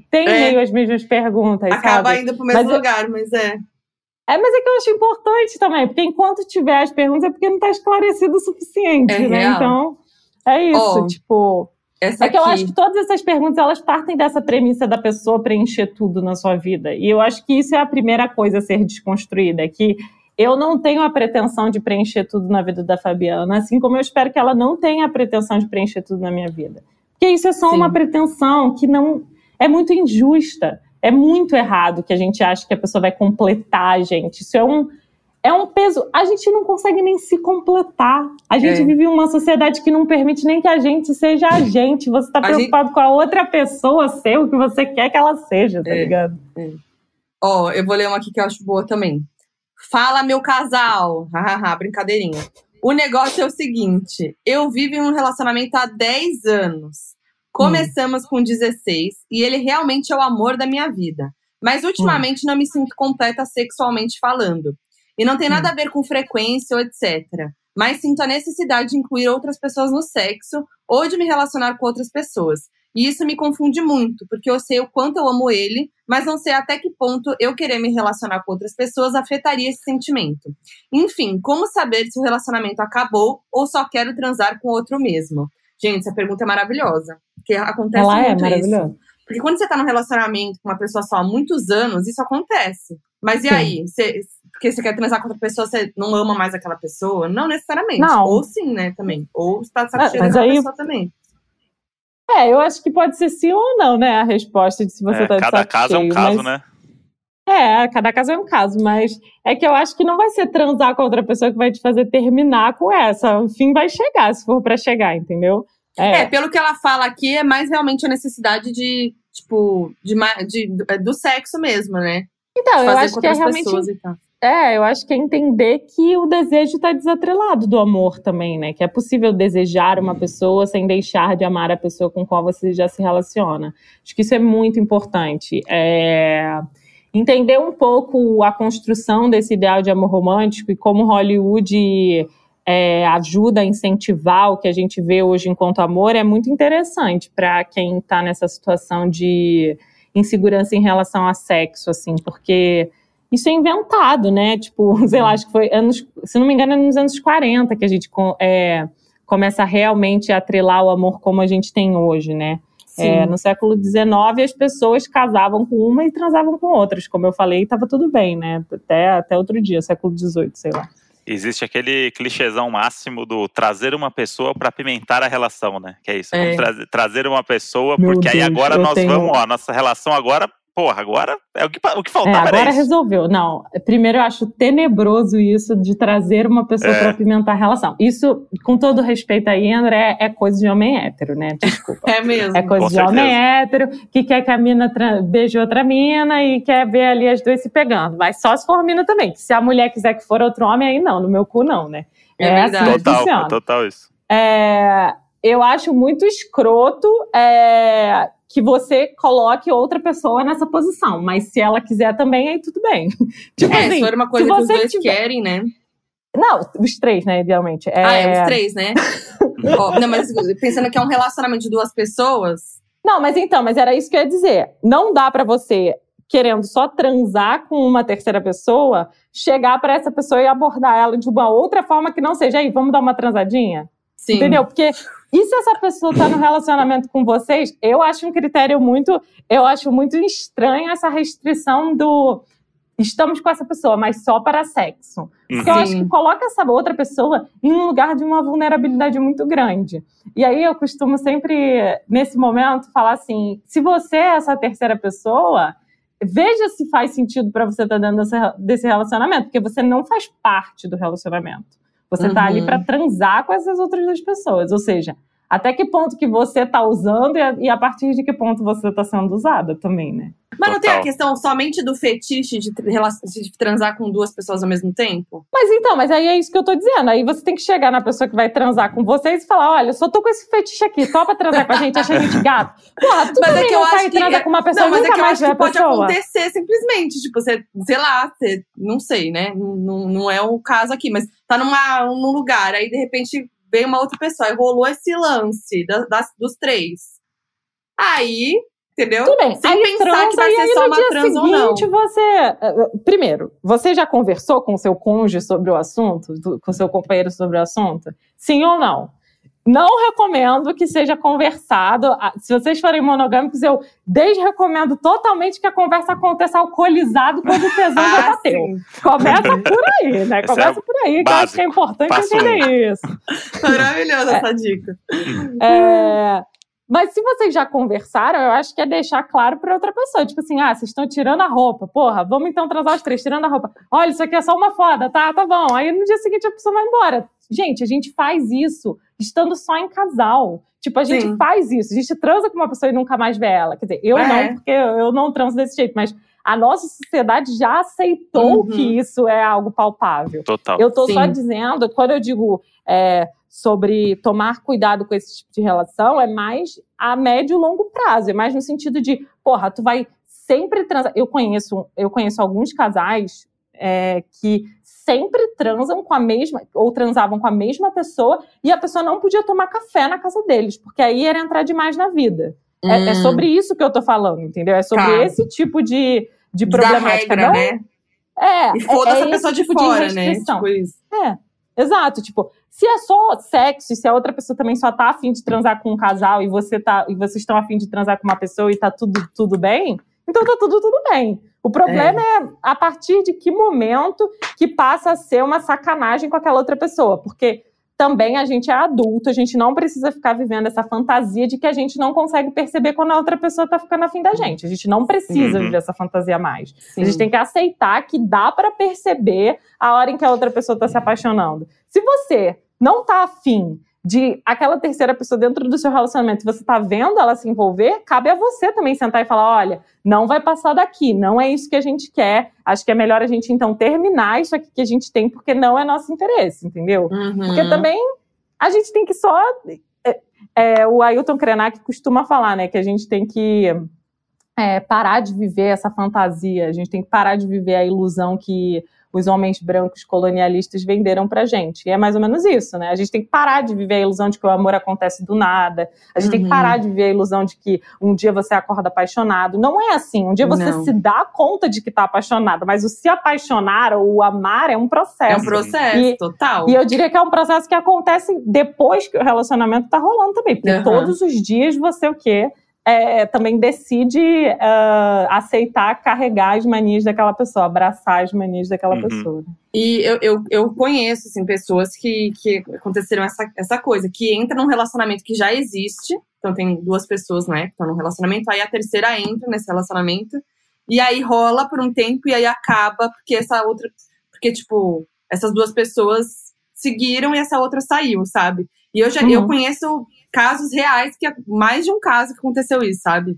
tem é. meio as mesmas perguntas. Acaba sabe? indo pro mesmo mas lugar, eu... mas é. É, mas é que eu acho importante também, porque enquanto tiver as perguntas é porque não está esclarecido o suficiente, é né? Real. Então, é isso, oh, tipo. é que eu acho que todas essas perguntas elas partem dessa premissa da pessoa preencher tudo na sua vida. E eu acho que isso é a primeira coisa a ser desconstruída, que eu não tenho a pretensão de preencher tudo na vida da Fabiana, assim como eu espero que ela não tenha a pretensão de preencher tudo na minha vida. Porque isso é só Sim. uma pretensão que não é muito injusta é muito errado que a gente acha que a pessoa vai completar a gente. Isso é um, é um peso. A gente não consegue nem se completar. A gente é. vive uma sociedade que não permite nem que a gente seja a <laughs> gente. Você está preocupado gente... com a outra pessoa ser o que você quer que ela seja, tá é. ligado? É. Ó, oh, eu vou ler uma aqui que eu acho boa também. Fala, meu casal. Hahaha, brincadeirinha. O negócio é o seguinte: eu vivo em um relacionamento há 10 anos. Começamos hum. com 16 e ele realmente é o amor da minha vida. Mas ultimamente hum. não me sinto completa sexualmente falando. E não tem nada a ver com frequência ou etc. Mas sinto a necessidade de incluir outras pessoas no sexo ou de me relacionar com outras pessoas. E isso me confunde muito, porque eu sei o quanto eu amo ele, mas não sei até que ponto eu querer me relacionar com outras pessoas afetaria esse sentimento. Enfim, como saber se o relacionamento acabou ou só quero transar com outro mesmo? Gente, essa pergunta é maravilhosa. Porque acontece Ela é muito é maravilhosa. isso. Porque quando você tá num relacionamento com uma pessoa só há muitos anos, isso acontece. Mas e Sim. aí? Você, porque você quer transar com outra pessoa, você não ama mais aquela pessoa? Não necessariamente. Não. Ou sim, né, também. Ou você tá Ah, mas daquela aí- pessoa também. É, eu acho que pode ser sim ou não, né? A resposta de se você É, tá cada caso é um caso, mas- né? É, cada caso é um caso, mas é que eu acho que não vai ser transar com outra pessoa que vai te fazer terminar com essa. O fim vai chegar, se for pra chegar, entendeu? É, pelo que ela fala aqui, é mais realmente a necessidade de, tipo, de, de- é do sexo mesmo, né? então, eu acho que é realmente. É, eu acho que é entender que o desejo está desatrelado do amor também, né? Que é possível desejar uma pessoa sem deixar de amar a pessoa com qual você já se relaciona. Acho que isso é muito importante. É, Entender um pouco a construção desse ideal de amor romântico e como Hollywood é, ajuda a incentivar o que a gente vê hoje enquanto amor é muito interessante para quem está nessa situação de insegurança em relação a sexo, assim, porque isso é inventado, né? Tipo, <laughs> sei lá, acho que foi anos, se não me engano, é nos anos 40 que a gente é, começa a realmente atrelar o amor como a gente tem hoje, né? É, no século XIX, as pessoas casavam com uma e transavam com outras. Como eu falei, estava tudo bem, né? Até, até outro dia, século XVIII, sei lá. Existe aquele clichêzão máximo do trazer uma pessoa para apimentar a relação, né? Que é isso. É. Vamos trazer, uma pessoa, Meu porque aí Deus, agora eu nós tenho- vamos, ó, nossa relação agora, porra, agora é o que, o que É, faltava agora era isso. resolveu. Não, primeiro eu acho tenebroso isso de trazer uma pessoa É. para apimentar a relação. Isso, com todo respeito aí, André, é coisa de homem hétero, né? Desculpa. <laughs> É mesmo. É coisa Com de certeza. homem hétero que quer que a mina beije outra mina e quer ver ali as duas se pegando. Mas só se for mina também. Que se a mulher quiser que for outro homem, aí não, no meu cu não, né? É assim verdade. que Total, funciona. é total isso. É, eu acho muito escroto é, que você coloque outra pessoa nessa posição. Mas se ela quiser também, aí tudo bem. <laughs> tipo É, assim, se for uma coisa que os dois tiver- querem, né? Não, os três, né, idealmente. É, Ah, é, os três, né? <laughs> Ó, não, mas pensando que é um relacionamento de duas pessoas, Não, mas então, mas era isso que eu ia dizer. Não dá pra você, querendo só transar com uma terceira pessoa, chegar pra essa pessoa e abordar ela de uma outra forma que não seja, aí, vamos dar uma transadinha? sim. Entendeu? Porque e se essa pessoa tá no relacionamento com vocês, eu acho um critério muito, eu acho muito estranho essa restrição do estamos com essa pessoa, mas só para sexo. Porque eu Sim. acho que coloca essa outra pessoa em um lugar de uma vulnerabilidade muito grande. E aí eu costumo sempre, nesse momento, falar assim: se você é essa terceira pessoa, veja se faz sentido para você estar dentro desse, desse relacionamento, porque você não faz parte do relacionamento. Você está ali Uhum. para transar com essas outras duas pessoas. Ou seja, até que ponto que você está usando e a, e a partir de que ponto você está sendo usada também, né? Mas não tem a questão somente do fetiche de, de transar com duas pessoas ao mesmo tempo? Mas então, mas aí é isso que eu tô dizendo. Aí você tem que chegar na pessoa que vai transar com vocês e falar: olha, eu só tô com esse fetiche aqui, topa transar com a gente, acha a gente gato. Porra, tu Mas é que eu não acho que- transa com uma pessoa não, mas é nunca que eu acho que pode pessoa. acontecer simplesmente. Tipo, você, sei lá, você, não sei, né? Não, não, não é o caso aqui, mas tá numa, num lugar, aí de repente veio uma outra pessoa e rolou esse lance da- das, dos três. Aí, entendeu? Tudo bem, Sem aí pensar transa que vai ser só uma trans ou não. você... eh, Primeiro, você já conversou com o seu cônjuge sobre o assunto? Com o seu companheiro sobre o assunto? Sim ou não? Não recomendo que seja conversado. Ah, Se vocês forem monogâmicos, eu desrecomendo totalmente que a conversa aconteça alcoolizado quando o tesão já Ah, bateu. sim. Começa <laughs> por aí, né? Esse Começa é por aí, que eu acho que é básico. importante Passo entender isso. Maravilhosa essa dica. É, mas se vocês já conversaram, eu acho que é deixar claro para outra pessoa. Tipo assim, ah, vocês estão tirando a roupa. Porra, vamos então transar os três, tirando a roupa. Olha, isso aqui é só uma foda, tá? Tá bom. Aí no dia seguinte a pessoa vai embora. Gente, a gente faz isso estando só em casal. Tipo, a gente Sim. faz isso. A gente transa com uma pessoa e nunca mais vê ela. Quer dizer, eu É. não, porque eu não transo desse jeito. Mas a nossa sociedade já aceitou Uhum. que isso é algo palpável. Total. Eu tô só Sim. dizendo, quando eu digo é, sobre tomar cuidado com esse tipo de relação, é mais a médio e longo prazo, é mais no sentido de, porra, tu vai sempre transar. Eu conheço, eu conheço alguns casais é, que sempre transam com a mesma, ou transavam com a mesma pessoa, e a pessoa não podia tomar café na casa deles, porque aí era entrar demais na vida. Hum. É, é, hum. sobre isso que eu tô falando, entendeu? É sobre tá. esse tipo de, de problemática. Regra, não, né? É, e foda é, essa pessoa de tipo fora, de né? Tipo isso. É, exato. Tipo, se é só sexo, se a outra pessoa também só tá afim de transar com um casal e você tá e vocês estão afim de transar com uma pessoa e tá tudo, tudo bem, então tá tudo, tudo bem. O problema é. é a partir de que momento que passa a ser uma sacanagem com aquela outra pessoa. Porque também a gente é adulto, a gente não precisa ficar vivendo essa fantasia de que a gente não consegue perceber quando a outra pessoa tá ficando afim da gente. A gente não precisa uhum. viver essa fantasia mais. Sim. A gente tem que aceitar que dá para perceber a hora em que a outra pessoa tá se apaixonando. Se você não tá afim de aquela terceira pessoa dentro do seu relacionamento, você tá vendo ela se envolver, cabe a você também sentar e falar: olha, não vai passar daqui, não é isso que a gente quer. Acho que é melhor a gente então terminar isso aqui que a gente tem, porque não é nosso interesse, entendeu? Uhum. Porque também a gente tem que só. É, é, o Ailton Krenak costuma falar, né, que a gente tem que é, parar de viver essa fantasia, a gente tem que parar de viver a ilusão que os homens brancos colonialistas venderam pra gente. E é mais ou menos isso, né? A gente tem que parar de viver a ilusão de que o amor acontece do nada. A gente uhum. tem que parar de viver a ilusão de que um dia você acorda apaixonado. Não é assim. Um dia você Não. se dá conta de que tá apaixonado, mas o se apaixonar ou o amar é um processo. É um processo, e, total. E eu diria que é um processo que acontece depois que o relacionamento tá rolando também. Porque uhum. todos os dias você o quê? É, também decide uh, aceitar carregar as manias daquela pessoa, abraçar as manias daquela uhum. pessoa. E eu, eu, eu, conheço assim, pessoas que, que aconteceram essa, essa coisa, que entra num relacionamento que já existe, então tem duas pessoas, né, que estão num relacionamento, aí a terceira entra nesse relacionamento, e aí rola por um tempo e aí acaba, porque essa outra. Porque, tipo, essas duas pessoas seguiram e essa outra saiu, sabe? E eu já uhum. eu conheço casos reais, que é mais de um caso que aconteceu isso, sabe?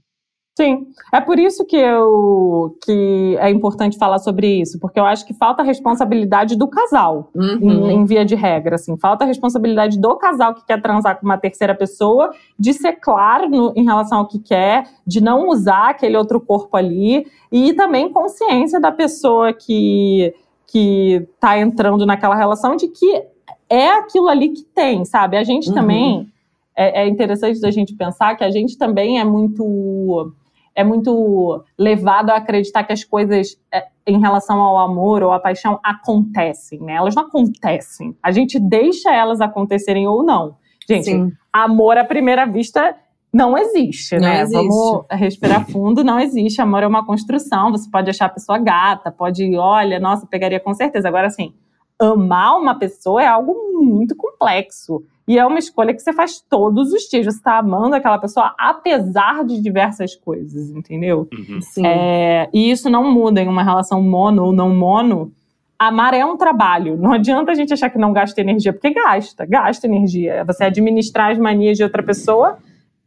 Sim, é por isso que eu que é importante falar sobre isso, porque eu acho que falta responsabilidade do casal, uhum. em, em, via de regra, assim, falta responsabilidade do casal que quer transar com uma terceira pessoa, de ser claro no, em relação ao que quer, de não usar aquele outro corpo ali, e também consciência da pessoa que que tá entrando naquela relação de que é aquilo ali que tem, sabe? A gente uhum. também é, é interessante da gente pensar que a gente também é muito é muito levado a acreditar que as coisas é, em relação ao amor ou à paixão acontecem, né? Elas não acontecem. A gente deixa elas acontecerem ou não. Gente, Sim. amor à primeira vista não existe, não né? Existe. Vamos respirar fundo, não existe. Amor é uma construção. Você pode achar a pessoa gata, pode, olha, nossa, pegaria com certeza. Agora, assim, amar uma pessoa é algo muito complexo. E é uma escolha que você faz todos os dias. Você está amando aquela pessoa apesar de diversas coisas, entendeu? Uhum. É, e isso não muda em uma relação mono ou não mono. Amar é um trabalho. Não adianta a gente achar que não gasta energia, porque gasta, gasta energia. Você administrar as manias de outra pessoa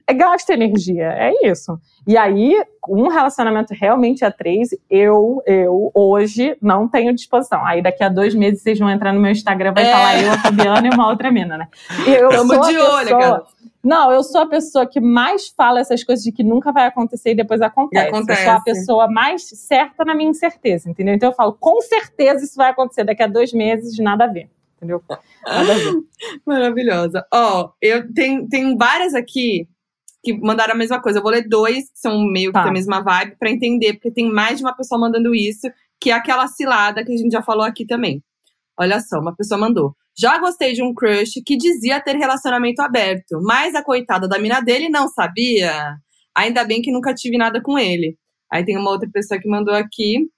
é gasta energia, é isso. E aí, um relacionamento realmente a três, eu, eu, hoje, não tenho disposição. Aí daqui a dois meses vocês vão entrar no meu Instagram, vai é. falar eu, a Fabiana e uma outra mina, né? Eu Tamo sou de olho, pessoa... cara. Não, eu sou a pessoa que mais fala essas coisas de que nunca vai acontecer e depois acontece. E acontece. Eu sou a pessoa mais certa na minha incerteza, entendeu? Então eu falo, com certeza isso vai acontecer daqui a dois meses, nada a ver. Entendeu? Nada a ver. <laughs> Maravilhosa. Ó, oh, eu tenho, tenho várias aqui que mandaram a mesma coisa. Eu vou ler dois, que são meio que tá. a mesma vibe, para entender, porque tem mais de uma pessoa mandando isso, que é aquela cilada que a gente já falou aqui também. Olha só, uma pessoa mandou. Já gostei de um crush que dizia ter relacionamento aberto, mas a coitada da mina dele não sabia. Ainda bem que nunca tive nada com ele. Aí tem uma outra pessoa que mandou aqui.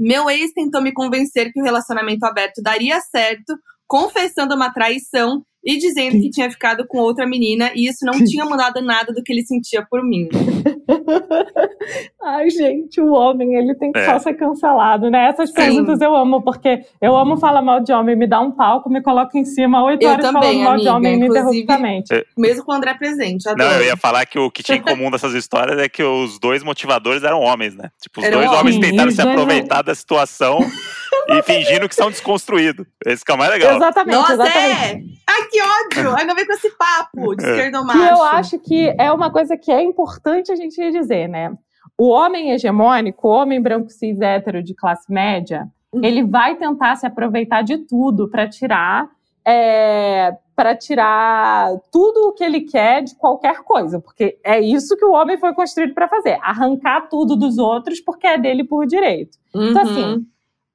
Meu ex tentou me convencer que o relacionamento aberto daria certo, confessando uma traição e dizendo que tinha ficado com outra menina e isso não tinha mudado nada do que ele sentia por mim. <laughs> Ai, gente, o homem, ele tem que é. só ser cancelado, né? Essas perguntas eu amo, porque eu amo falar mal de homem, me dá um palco, me coloca em cima oito horas também, falando mal amiga, de homem ininterruptamente. É. Mesmo com o André presente, adoro. Não, eu ia falar que o que tinha em <laughs> comum dessas histórias é que os dois motivadores eram homens, né? Tipo, os eram dois homens, homens tentaram se aproveitar da situação <laughs> e fingindo que são desconstruídos. Esse que é o mais legal. Exatamente, Nossa, exatamente. é! Ai, que ódio! Ainda vem com esse papo de é. esquerdo macho. Que eu acho que é uma coisa que é importante a gente dizer, né? O homem hegemônico, o homem branco cis hétero de classe média, Uhum. Ele vai tentar se aproveitar de tudo para tirar é, para tirar tudo o que ele quer de qualquer coisa, porque é isso que o homem foi construído para fazer, arrancar tudo dos outros porque é dele por direito. Uhum. Então assim,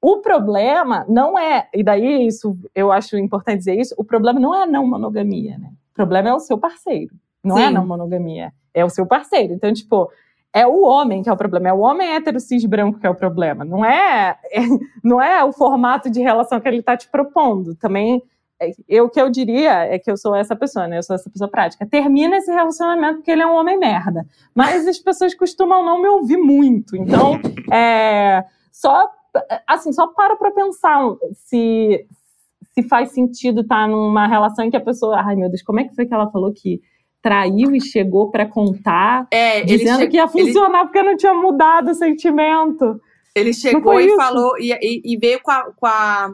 o problema não é, e daí isso eu acho importante dizer isso, o problema não é a não monogamia, né? O problema é o seu parceiro, não Sim. é a não monogamia, é o seu parceiro. Então, tipo, é o homem que é o problema, é o homem hétero cis branco que é o problema, não é, é <laughs> não é o formato de relação que ele está te propondo. Também é, eu, o que eu diria é que eu sou essa pessoa, né? Eu sou essa pessoa prática. Termina esse relacionamento porque ele é um homem merda. Mas as pessoas costumam não me ouvir muito. Então, é, só assim, só para para pensar se se faz sentido estar tá numa relação em que a pessoa, ai meu Deus, como é que foi que ela falou que traiu e chegou para contar, é, dizendo che... que ia funcionar ele... porque não tinha mudado o sentimento. Ele chegou e isso? falou e, e, e veio com a, com a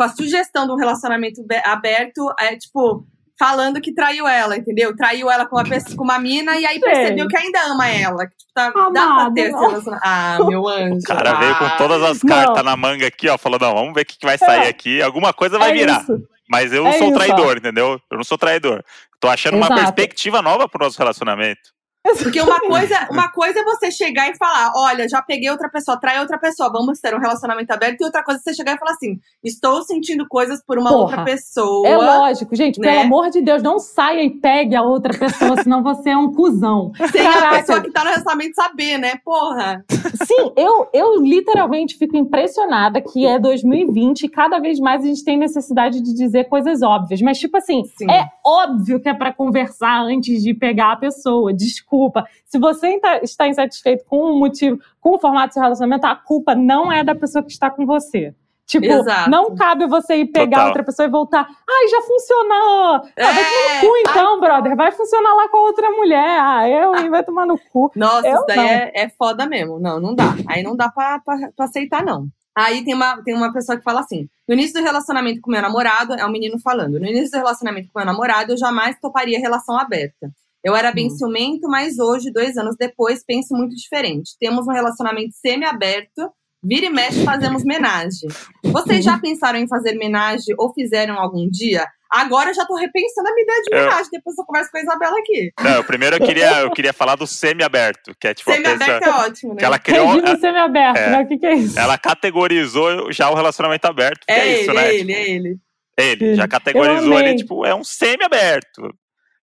com a sugestão de um relacionamento aberto, é tipo, falando que traiu ela, entendeu? Traiu ela com uma, pessoa, com uma mina e aí percebeu que ainda ama ela. Que, tipo, tá, Amado, dá pra ter relacionamento. Ah, meu anjo. O cara ah. veio com todas as cartas não. na manga aqui, ó, falou: não, vamos ver o que, que vai sair é. aqui. Alguma coisa vai é virar. Isso. Mas eu não é sou isso, traidor, ó. entendeu? Eu não sou traidor. Tô achando Exato. uma perspectiva nova pro nosso relacionamento. Porque uma coisa, uma coisa é você chegar e falar: olha, já peguei outra pessoa, trai outra pessoa, vamos ter um relacionamento aberto. E outra coisa é você chegar e falar assim: estou sentindo coisas por uma Porra, outra pessoa. É lógico, gente, né? pelo amor de Deus, não saia e pegue a outra pessoa, <laughs> senão você é um cuzão. Sem Caraca. a pessoa que tá no relacionamento saber, né? Porra. Sim, eu, eu literalmente fico impressionada que é 2020 e cada vez mais a gente tem necessidade de dizer coisas óbvias. Mas, tipo assim, Sim. é óbvio que é para conversar antes de pegar a pessoa. Desculpa desculpa. Se você está insatisfeito com o motivo, com o formato do seu relacionamento, a culpa não é da pessoa que está com você. Tipo, Exato. não cabe você ir pegar Total. outra pessoa e voltar. Ai, já funcionou! Ah, vai tomar no cu então, ai, brother. Vai funcionar lá com a outra mulher. Ah, eu, hein? Vai tomar no cu. Nossa, eu, isso daí é, é, foda mesmo. Não, não dá. Aí não dá pra, pra, pra, aceitar, não. Aí tem uma, tem uma pessoa que fala assim: no início do relacionamento com meu namorado, é um menino falando, no início do relacionamento com meu namorado, eu jamais toparia relação aberta. Eu era bem hum. ciumento, mas hoje, dois anos depois, penso muito diferente. Temos um relacionamento semi-aberto, vira e mexe fazemos menagem. Vocês já pensaram em fazer menagem ou fizeram algum dia? Agora eu já tô repensando a minha ideia de menagem, eu... depois eu converso com a Isabela aqui. Não, primeiro eu queria, eu queria falar do semi-aberto, que é tipo Semi-aberto é ótimo, né? Que ela criou, semi-aberto, é, né? O que, que é isso? Ela categorizou já o relacionamento aberto, é, é isso, ele, né? É ele, é ele. Ele, já categorizou ele, tipo, é um semi-aberto.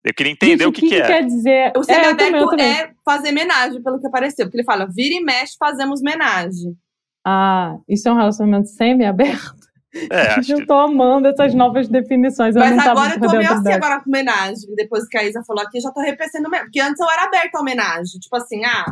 Eu queria entender Gente, o que, que, que, é. quer dizer? O semi-aberto é, é fazer homenagem, pelo que apareceu. Porque ele fala, vira e mexe, fazemos homenagem. Ah, isso é um relacionamento semi-aberto? É, <laughs> acho eu tô amando essas novas definições. Eu Mas agora eu tô meio assim agora com homenagem. Depois que a Isa falou aqui, eu já tô repensando. Porque antes eu era aberta a homenagem. Tipo assim, ah,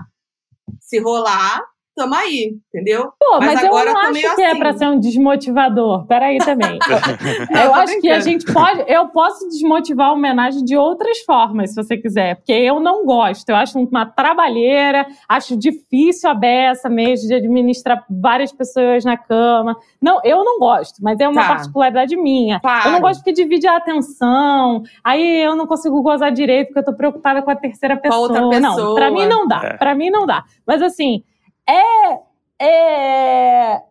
se rolar, tamo aí, entendeu? Pô, mas, mas agora eu não acho que assim. é pra assim. ser um desmotivador. Peraí também. <laughs> eu acho que a gente pode. Eu posso desmotivar a homenagem de outras formas, se você quiser. Porque eu não gosto. Eu acho uma trabalheira, acho difícil a beça mesmo de administrar várias pessoas na cama. Não, eu não gosto, mas é uma tá. particularidade minha. Claro. Eu não gosto porque divide a atenção. Aí eu não consigo gozar direito, porque eu tô preocupada com a terceira pessoa. Com outra pessoa. Não, pra mim não dá. É. Pra mim não dá. Mas assim é, é,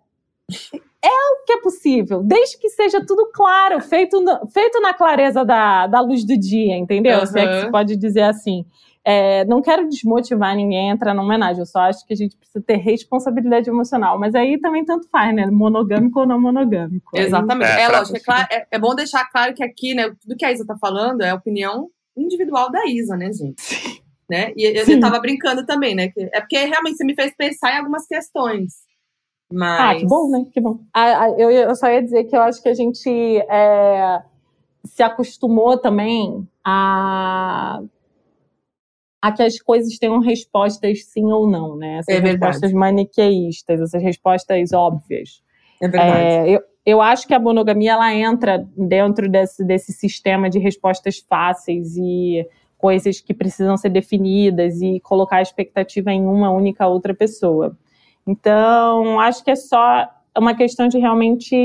é o que é possível, desde que seja tudo claro, feito, no, feito na clareza da, da luz do dia, entendeu? Uhum. Se é que se pode dizer assim. É, não quero desmotivar ninguém a entrar na homenagem, eu só acho que a gente precisa ter responsabilidade emocional. Mas aí também tanto faz, né? Monogâmico ou não monogâmico. Exatamente. É, é lógico, é, claro, é, é, bom deixar claro que aqui, né, tudo que a Isa tá falando é a opinião individual da Isa, né, gente? Sim né? E eu, eu tava brincando também, né? É porque realmente você me fez pensar em algumas questões. Mas... Ah, que bom, né? Que bom. Ah, eu, eu só ia dizer que eu acho que a gente é, se acostumou também a, a que as coisas tenham respostas sim ou não, né? Essas é respostas maniqueístas, essas respostas óbvias. É verdade. É, eu, eu acho que a monogamia ela entra dentro desse, desse sistema de respostas fáceis e coisas que precisam ser definidas e colocar a expectativa em uma única outra pessoa. Então, acho que é só uma questão de realmente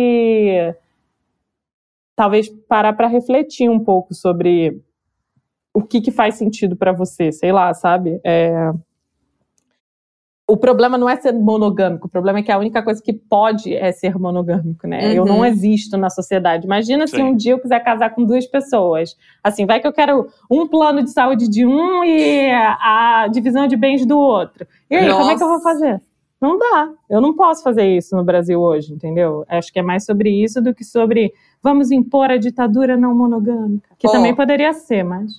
talvez parar para refletir um pouco sobre o que, que faz sentido para você, sei lá, sabe? É... o problema não é ser monogâmico, o problema é que a única coisa que pode é ser monogâmico, né? Uhum. Eu não existo na sociedade. Imagina Sim. se um dia eu quiser casar com duas pessoas. Assim, vai que eu quero um plano de saúde de um e a divisão de bens do outro. E aí, Nossa. como é que eu vou fazer? Não dá. Eu não posso fazer isso no Brasil hoje, entendeu? Acho que é mais sobre isso do que sobre vamos impor a ditadura não monogâmica, que oh. também poderia ser, mas.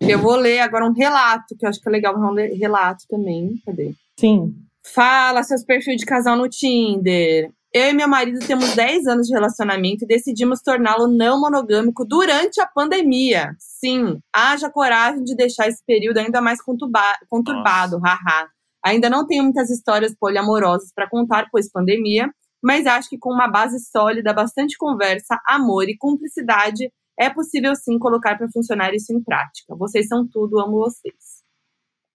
Eu vou ler agora um relato, que eu acho que é legal um relato também. Cadê? Sim. Fala seus perfis de casal no Tinder. Eu e meu marido temos 10 anos de relacionamento e decidimos torná-lo não monogâmico durante a pandemia. Sim, haja coragem de deixar esse período ainda mais conturbado, haha. Ainda não tenho muitas histórias poliamorosas para contar, pois pandemia, mas acho que com uma base sólida, bastante conversa, amor e cumplicidade, é possível sim colocar para funcionar isso em prática. Vocês são tudo, amo vocês.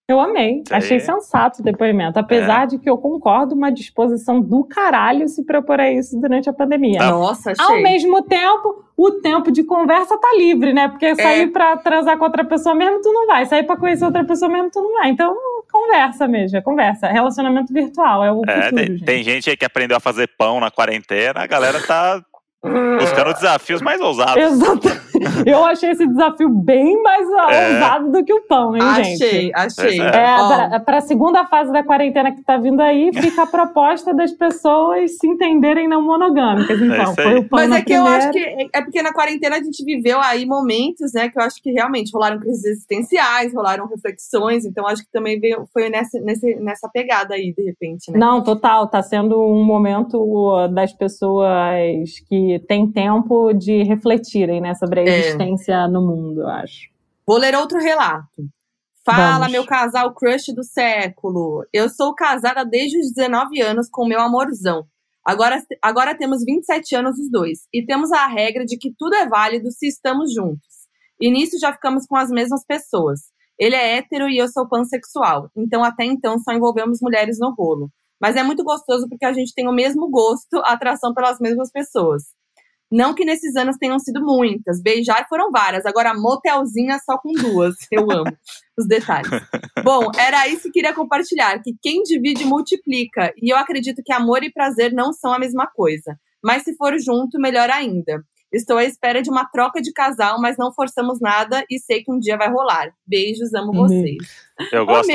Eu amei. Achei sensato o depoimento. Apesar é. de que eu concordo uma disposição do caralho se propor a isso durante a pandemia. Nossa, achei. Ao mesmo tempo, o tempo de conversa tá livre, né? Porque sair é. pra transar com outra pessoa mesmo, tu não vai. Sair pra conhecer outra pessoa mesmo, tu não vai. Então, conversa mesmo, é conversa. Relacionamento virtual é o é, futuro, tem, gente. tem gente aí que aprendeu a fazer pão na quarentena. A galera tá <laughs> Buscando desafios mais ousados. Exatamente. <laughs> Eu achei esse desafio bem mais é. ousado do que o pão, hein, achei, gente? Achei, achei. É, para a segunda fase da quarentena que está vindo aí, fica a proposta das pessoas se entenderem não monogâmicas. Então, é foi o pão Mas é que primeira. eu acho que é porque na quarentena a gente viveu aí momentos, né, que eu acho que realmente rolaram crises existenciais, rolaram reflexões, então acho que também veio, foi nessa, nessa, nessa pegada aí, de repente, né? Não, total, tá sendo um momento das pessoas que tem tempo de refletirem né, sobre a é. Existência é. no mundo, eu acho. Vou ler outro relato. Fala, Vamos. meu casal crush do século. Eu sou casada desde os 19 anos com meu amorzão. Agora, agora temos 27 anos os dois. E temos a regra de que tudo é válido se estamos juntos. E nisso já ficamos com as mesmas pessoas. Ele é hétero e eu sou pansexual. Então, até então, só envolvemos mulheres no rolo. Mas é muito gostoso porque a gente tem o mesmo gosto, atração pelas mesmas pessoas. Não que nesses anos tenham sido muitas. Beijar foram várias. Agora, motelzinha só com duas. Eu amo os detalhes. <laughs> Bom, era isso que queria compartilhar: que quem divide multiplica. E eu acredito que amor e prazer não são a mesma coisa. Mas se for junto, melhor ainda. Estou à espera de uma troca de casal, mas não forçamos nada e sei que um dia vai rolar. Beijos, amo vocês. Eu gosto,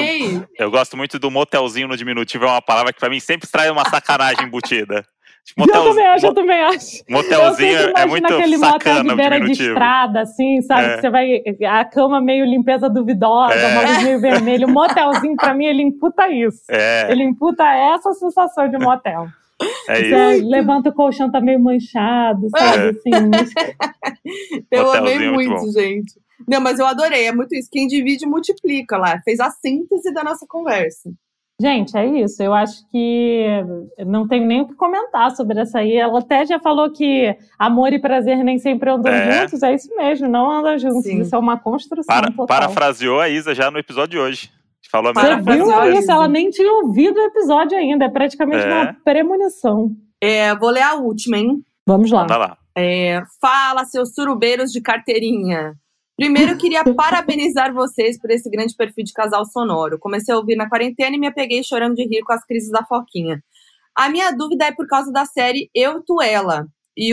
eu gosto muito do motelzinho no diminutivo, é uma palavra que para mim sempre traz uma sacanagem embutida. Motel, eu também acho, eu também acho. Motelzinho é muito aquele motel de beira de estrada, assim, sabe? É. Que você vai. A cama meio limpeza duvidosa, é. uma luz meio vermelho. motelzinho, pra mim, ele imputa isso. É. Ele imputa essa sensação de motel. É você isso. levanta o colchão, tá meio manchado, sabe? É. Assim, <laughs> eu amei muito, muito gente. Não, mas eu adorei, é muito isso. Quem divide multiplica lá. Fez a síntese da nossa conversa. Gente, é isso. Eu acho que não tenho nem o que comentar sobre essa aí. Ela até já falou que amor e prazer nem sempre andam é. juntos. É isso mesmo, não andam juntos. Sim. Isso é uma construção. Para, total. Parafraseou a Isa já no episódio de hoje. Falou a Você viu isso? Ela nem tinha ouvido o episódio ainda. É praticamente é. uma premonição. É, vou ler a última, hein? Vamos lá. Manda lá. É, fala, seus surubeiros de carteirinha. Primeiro, eu queria parabenizar vocês por esse grande perfil de casal sonoro. Comecei a ouvir na quarentena e me apeguei chorando de rir com as crises da Foquinha. A minha dúvida é por causa da série Eu, Tu, Ela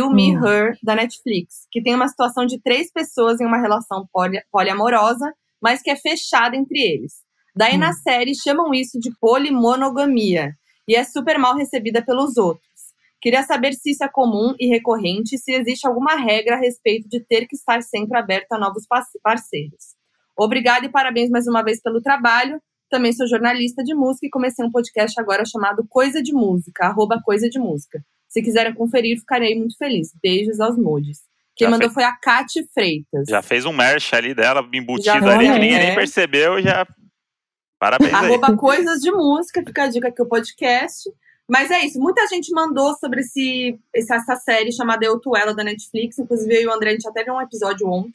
o Me, hum. Her da Netflix, que tem uma situação de três pessoas em uma relação poli poliamorosa, mas que é fechada entre eles. Daí hum. na série chamam isso de polimonogamia e é super mal recebida pelos outros. Queria saber se isso é comum e recorrente, se existe alguma regra a respeito de ter que estar sempre aberto a novos parceiros. Obrigada e parabéns mais uma vez pelo trabalho. Também sou jornalista de música e comecei um podcast agora chamado Coisa de Música, arroba Coisa de Música. Se quiserem conferir, ficarei muito feliz. Beijos aos modes. Quem já mandou fez... foi a Kate Freitas. Já fez um merch ali dela, embutido ali, que ninguém nem percebeu, já. Parabéns. Arroba. Coisas de Música, fica a dica aqui o podcast. Mas é isso, muita gente mandou sobre esse, essa série chamada Eu Tu Ela da Netflix. Inclusive, eu e o André, a gente até viu um episódio ontem.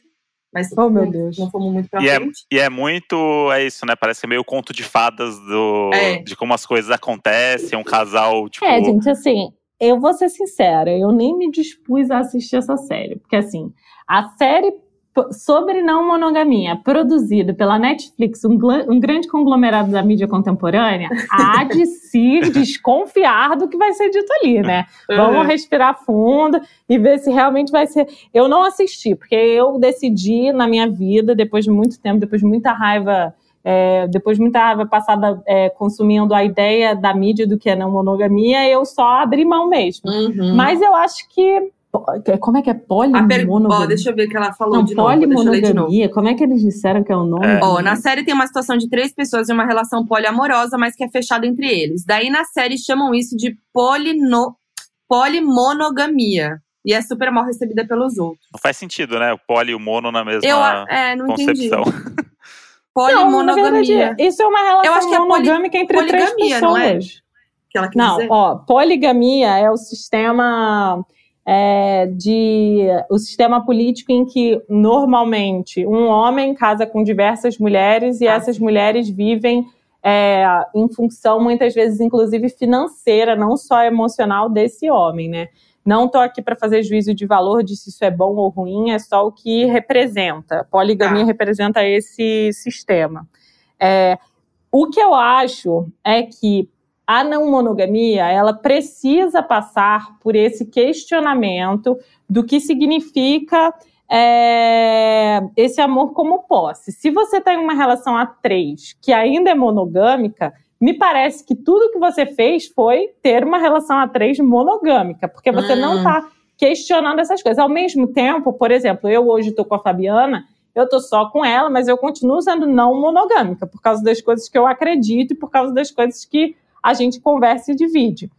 Mas oh, meu Deus. não fomos muito pra e é frente. É, e é muito, é isso, né? Parece que é meio conto de fadas do, é. de como as coisas acontecem, um casal, tipo... É, gente, assim, eu vou ser sincera, eu nem me dispus a assistir essa série. Porque, assim, a série sobre não monogamia, produzido pela Netflix, um, um, grande conglomerado da mídia contemporânea, há de <laughs> se desconfiar do que vai ser dito ali, né? Vamos uhum. respirar fundo e ver se realmente vai ser. Eu não assisti, porque eu decidi na minha vida, depois de muito tempo, depois de muita raiva. É, depois de muita raiva passada é, consumindo a ideia da mídia do que é não monogamia, eu só abri mão mesmo. Uhum. Mas eu acho que como é que é polimonogamia? Per... deixa eu ver o que ela falou Não, de novo. Polimonogamia, como é que eles disseram que é o nome? É. Ó, na série tem uma situação de três pessoas em uma relação poliamorosa, mas que é fechada entre eles. Daí na série chamam isso de polino... polimonogamia. E é super mal recebida pelos outros. Não faz sentido, né? O poli e o mono na mesma eu, é, não concepção. <laughs> Entendi. Polimonogamia. Não, isso é uma relação eu acho que é monogâmica entre três pessoas. Não, é? que ela quis não dizer? ó, poligamia é o sistema é, de o sistema político em que normalmente um homem casa com diversas mulheres e essas mulheres vivem é, em função muitas vezes inclusive financeira, não só emocional desse homem, né? Não estou aqui para fazer juízo de valor de se isso é bom ou ruim, é só o que representa. Poligamia ah. representa esse sistema. É, o que eu acho é que a não monogamia, ela precisa passar por esse questionamento do que significa é, esse amor como posse. Se você tem uma relação a três que ainda é monogâmica, me parece que tudo que você fez foi ter uma relação a três monogâmica, porque você hum. não está questionando essas coisas. Ao mesmo tempo, por exemplo, eu hoje estou com a Fabiana, eu estou só com ela, mas eu continuo sendo não monogâmica, por causa das coisas que eu acredito e por causa das coisas que a gente conversa e divide.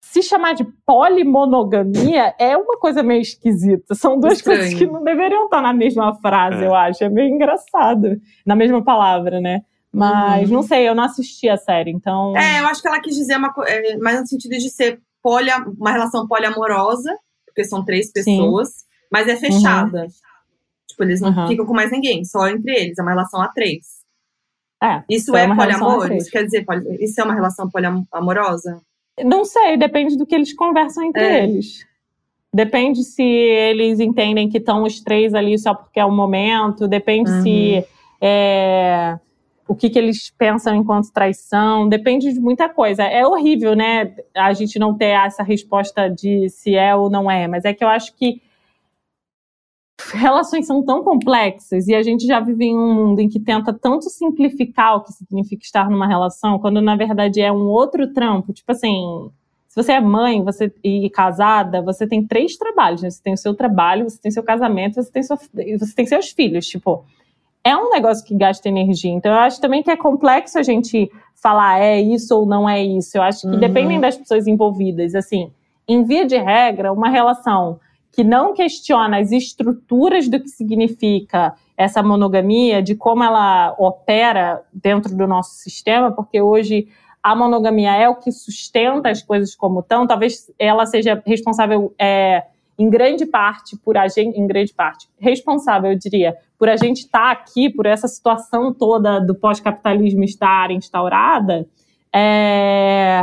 Se chamar de polimonogamia é uma coisa meio esquisita. São duas Estranho. coisas que não deveriam estar na mesma frase, é. eu acho. É meio engraçado. Na mesma palavra, né? Mas uhum. não sei, eu não assisti a série, então. É, eu acho que ela quis dizer uma é, mais no sentido de ser polia, uma relação poliamorosa, porque são três pessoas, Sim. mas é fechada. Uhum. Tipo, eles não uhum. ficam com mais ninguém, só entre eles. É uma relação a três. É, isso é, é poliamor? Isso quer dizer, isso é uma relação poliamorosa? Não sei, depende do que eles conversam entre é. eles. Depende se eles entendem que estão os três ali só porque é o momento, depende uhum. se é, o que, que eles pensam enquanto traição, depende de muita coisa. É horrível, né, a gente não ter essa resposta de se é ou não é, mas é que eu acho que relações são tão complexas e a gente já vive em um mundo em que tenta tanto simplificar o que significa estar numa relação, quando na verdade é um outro trampo. Tipo assim, se você é mãe você e casada, você tem três trabalhos. Né? Você tem o seu trabalho, você tem seu casamento, você tem, sua, você tem seus filhos. Tipo, é um negócio que gasta energia. Então, eu acho também que é complexo a gente falar é isso ou não é isso. Eu acho que uhum. dependem das pessoas envolvidas. Assim, em via de regra, uma relação que não questiona as estruturas do que significa essa monogamia, de como ela opera dentro do nosso sistema, porque hoje a monogamia é o que sustenta as coisas como estão, talvez ela seja responsável é, em grande parte por a gente, em grande parte, responsável, eu diria, por a gente estar tá aqui, por essa situação toda do pós-capitalismo estar instaurada, é,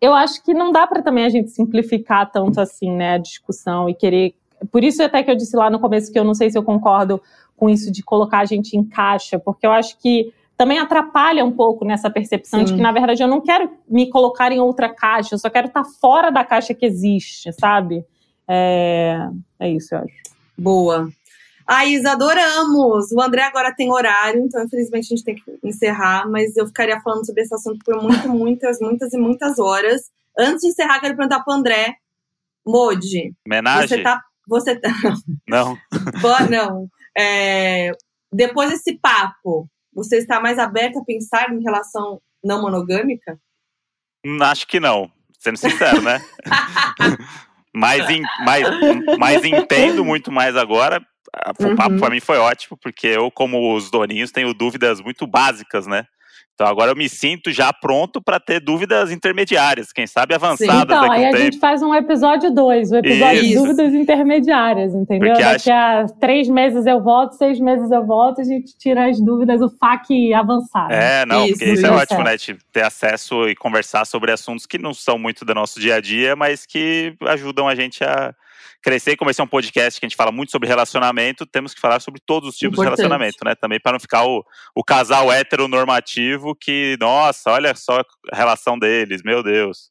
eu acho que não dá para também a gente simplificar tanto assim, né, a discussão e querer. Por isso até que eu disse lá no começo que eu não sei se eu concordo com isso de colocar a gente em caixa, porque eu acho que também atrapalha um pouco nessa percepção Sim. de que, na verdade, eu não quero me colocar em outra caixa, eu só quero estar fora da caixa que existe, sabe? É, é isso, eu acho. Boa. A Isa, adoramos! O André agora tem horário, então infelizmente a gente tem que encerrar, mas eu ficaria falando sobre esse assunto por muito, muitas, muitas e muitas horas. Antes de encerrar, quero perguntar pro André. Modi. Homenagem? Você tá. Você tá... <laughs> Não. não. É, depois desse papo, você está mais aberto a pensar em relação não monogâmica? Hum, acho que não, sendo sincero, né? <laughs> <laughs> mas, em, mas, mas entendo muito mais agora o uhum. papo para mim foi ótimo, porque eu, como os doninhos, tenho dúvidas muito básicas, né? Então agora eu me sinto já pronto para ter dúvidas intermediárias, quem sabe avançadas. Sim, então, aí a tempo. gente faz um episódio 2, o episódio Isso. de dúvidas intermediárias, entendeu? Porque Daqui acho... a três meses eu volto, seis meses eu volto, a gente tira as dúvidas, o FAQ avançado. É, não, isso, porque isso é ótimo, né? Ter acesso e conversar sobre assuntos que não são muito do nosso dia a dia, mas que ajudam a gente a crescer e começar um podcast que a gente fala muito sobre relacionamento, temos que falar sobre todos os tipos Importante. de relacionamento, né? Também para não ficar o, o casal heteronormativo que, nossa, olha só a relação deles, meu Deus.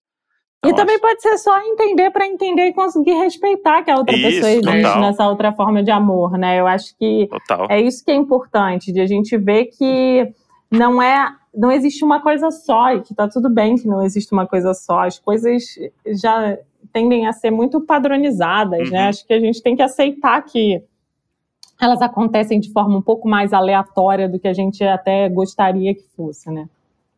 Então, e também pode ser só entender para entender e conseguir respeitar que a outra isso, pessoa existe nessa outra forma de amor, né? Eu acho que total. é isso que é importante, de a gente ver que não é não existe uma coisa só e que tá tudo bem que não existe uma coisa só. As coisas já tendem a ser muito padronizadas, né? uhum. né? Acho que a gente tem que aceitar que elas acontecem de forma um pouco mais aleatória do que a gente até gostaria que fosse, né?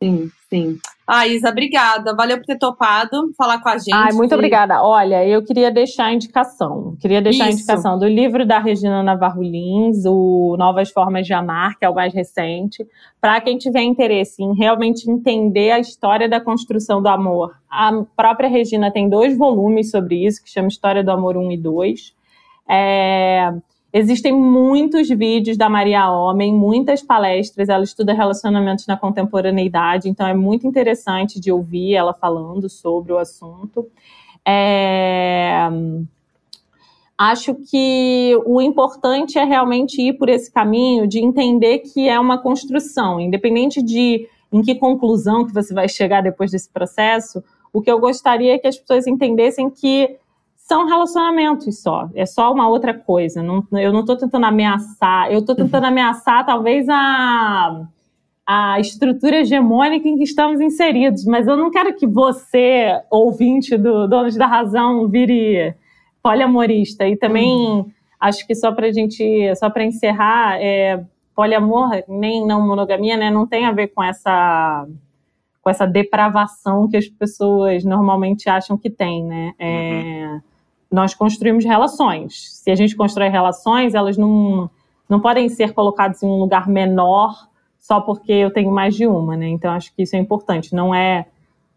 Sim, sim. Ah, Isa, obrigada. Valeu por ter topado falar com a gente. Ai, muito obrigada. Olha, eu queria deixar a indicação. Queria deixar Isso. a indicação do livro da Regina Navarro Lins, o Novas Formas de Amar, que é o mais recente, para quem tiver interesse em realmente entender a história da construção do amor. A própria Regina tem dois volumes sobre isso, que chama História do Amor 1 e 2. É Existem muitos vídeos da Maria Homem, muitas palestras, ela estuda relacionamentos na contemporaneidade, então é muito interessante de ouvir ela falando sobre o assunto. É... Acho que o importante é realmente ir por esse caminho de entender que é uma construção, independente de em que conclusão que você vai chegar depois desse processo, o que eu gostaria é que as pessoas entendessem que são relacionamentos só. É só uma outra coisa. Não, eu não estou tentando ameaçar. Eu estou tentando ameaçar, talvez, a, a estrutura hegemônica em que estamos inseridos. Mas eu não quero que você, ouvinte do Donos da Razão, vire poliamorista. E também uhum. acho que só para gente, só para encerrar, é, poliamor nem não monogamia, né, não tem a ver com essa com essa depravação que as pessoas normalmente acham que tem, né? É, uhum nós construímos relações. Se a gente constrói relações, elas não, não podem ser colocadas em um lugar menor só porque eu tenho mais de uma, né? Então acho que isso é importante. Não é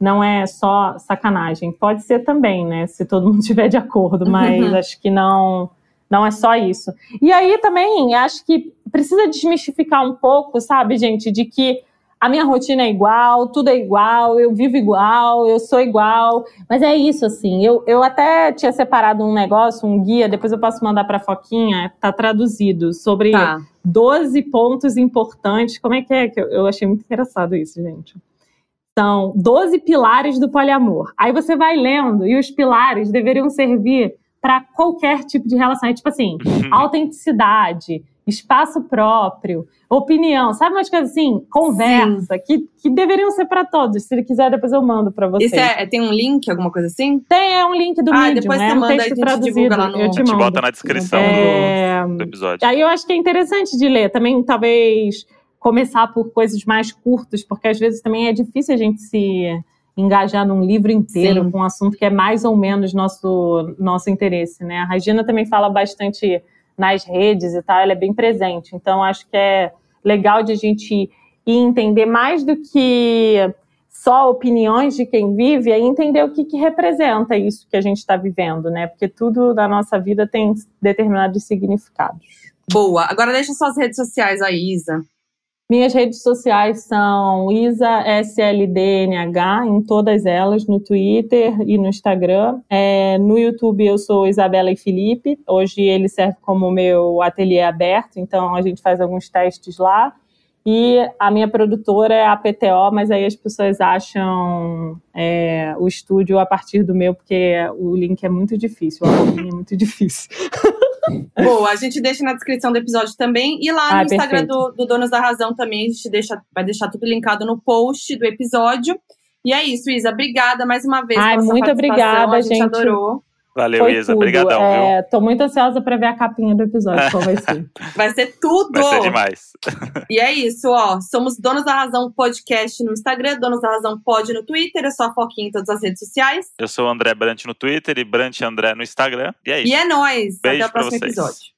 não é só sacanagem. Pode ser também, né? Se todo mundo <laughs> estiver de acordo, mas uhum. acho que não não é só isso. E aí também acho que precisa desmistificar um pouco, sabe, gente, de que a minha rotina é igual, tudo é igual, eu vivo igual, eu sou igual. Mas é isso, assim. Eu, eu até tinha separado um negócio, um guia, depois eu posso mandar pra Foquinha, tá traduzido, sobre tá. 12 pontos importantes. Como é que é? Eu achei muito engraçado isso, gente. São 12 pilares do poliamor. Aí você vai lendo, e os pilares deveriam servir para qualquer tipo de relação. É tipo assim, <laughs> autenticidade, espaço próprio, opinião, sabe umas coisas assim, conversa, que, que deveriam ser para todos. Se ele quiser, depois eu mando para você. Isso é, tem um link, alguma coisa assim? Tem, é um link do ah, Medium, depois você um manda, texto traduzido. Lá no... Eu te, a gente mando. bota na descrição é... do, do episódio. Aí eu acho que é interessante de ler. Também, talvez, começar por coisas mais curtas, porque às vezes também é difícil a gente se engajar num livro inteiro Sim. com um assunto que é mais ou menos nosso, nosso interesse, né? A Regina também fala bastante nas redes e tal, ela é bem presente. Então, acho que é legal de a gente ir entender mais do que só opiniões de quem vive, é entender o que, que representa isso que a gente está vivendo, né? Porque tudo na nossa vida tem determinados significados. Boa. Agora deixa suas redes sociais aí, Isa. Minhas redes sociais são IsaSLDNH, em todas elas, no Twitter e no Instagram. É, no YouTube eu sou Isabela e Felipe. Hoje ele serve como meu ateliê aberto, então a gente faz alguns testes lá. E a minha produtora é a PTO, mas aí as pessoas acham é, o estúdio a partir do meu, porque o link é muito difícil, o é muito <laughs> difícil. Boa, a gente deixa na descrição do episódio também. E lá no ah, Instagram do, do, Donos da Razão também, a gente deixa, vai deixar tudo linkado no post do episódio. E é isso, Isa. Obrigada mais uma vez. Ai, muito obrigada, a gente. gente adorou. Valeu, Foi Isa. Obrigadão, é, Tô muito ansiosa pra ver a capinha do episódio, qual vai ser. Vai ser tudo! Vai ser demais. E é isso, ó. Somos Donos da Razão Podcast no Instagram, Donos da Razão Pod no Twitter, é só foquinha em todas as redes sociais. Eu sou o André Brant no Twitter e Brant André no Instagram. E é isso. E é nóis! Beijo Até o próximo vocês. episódio.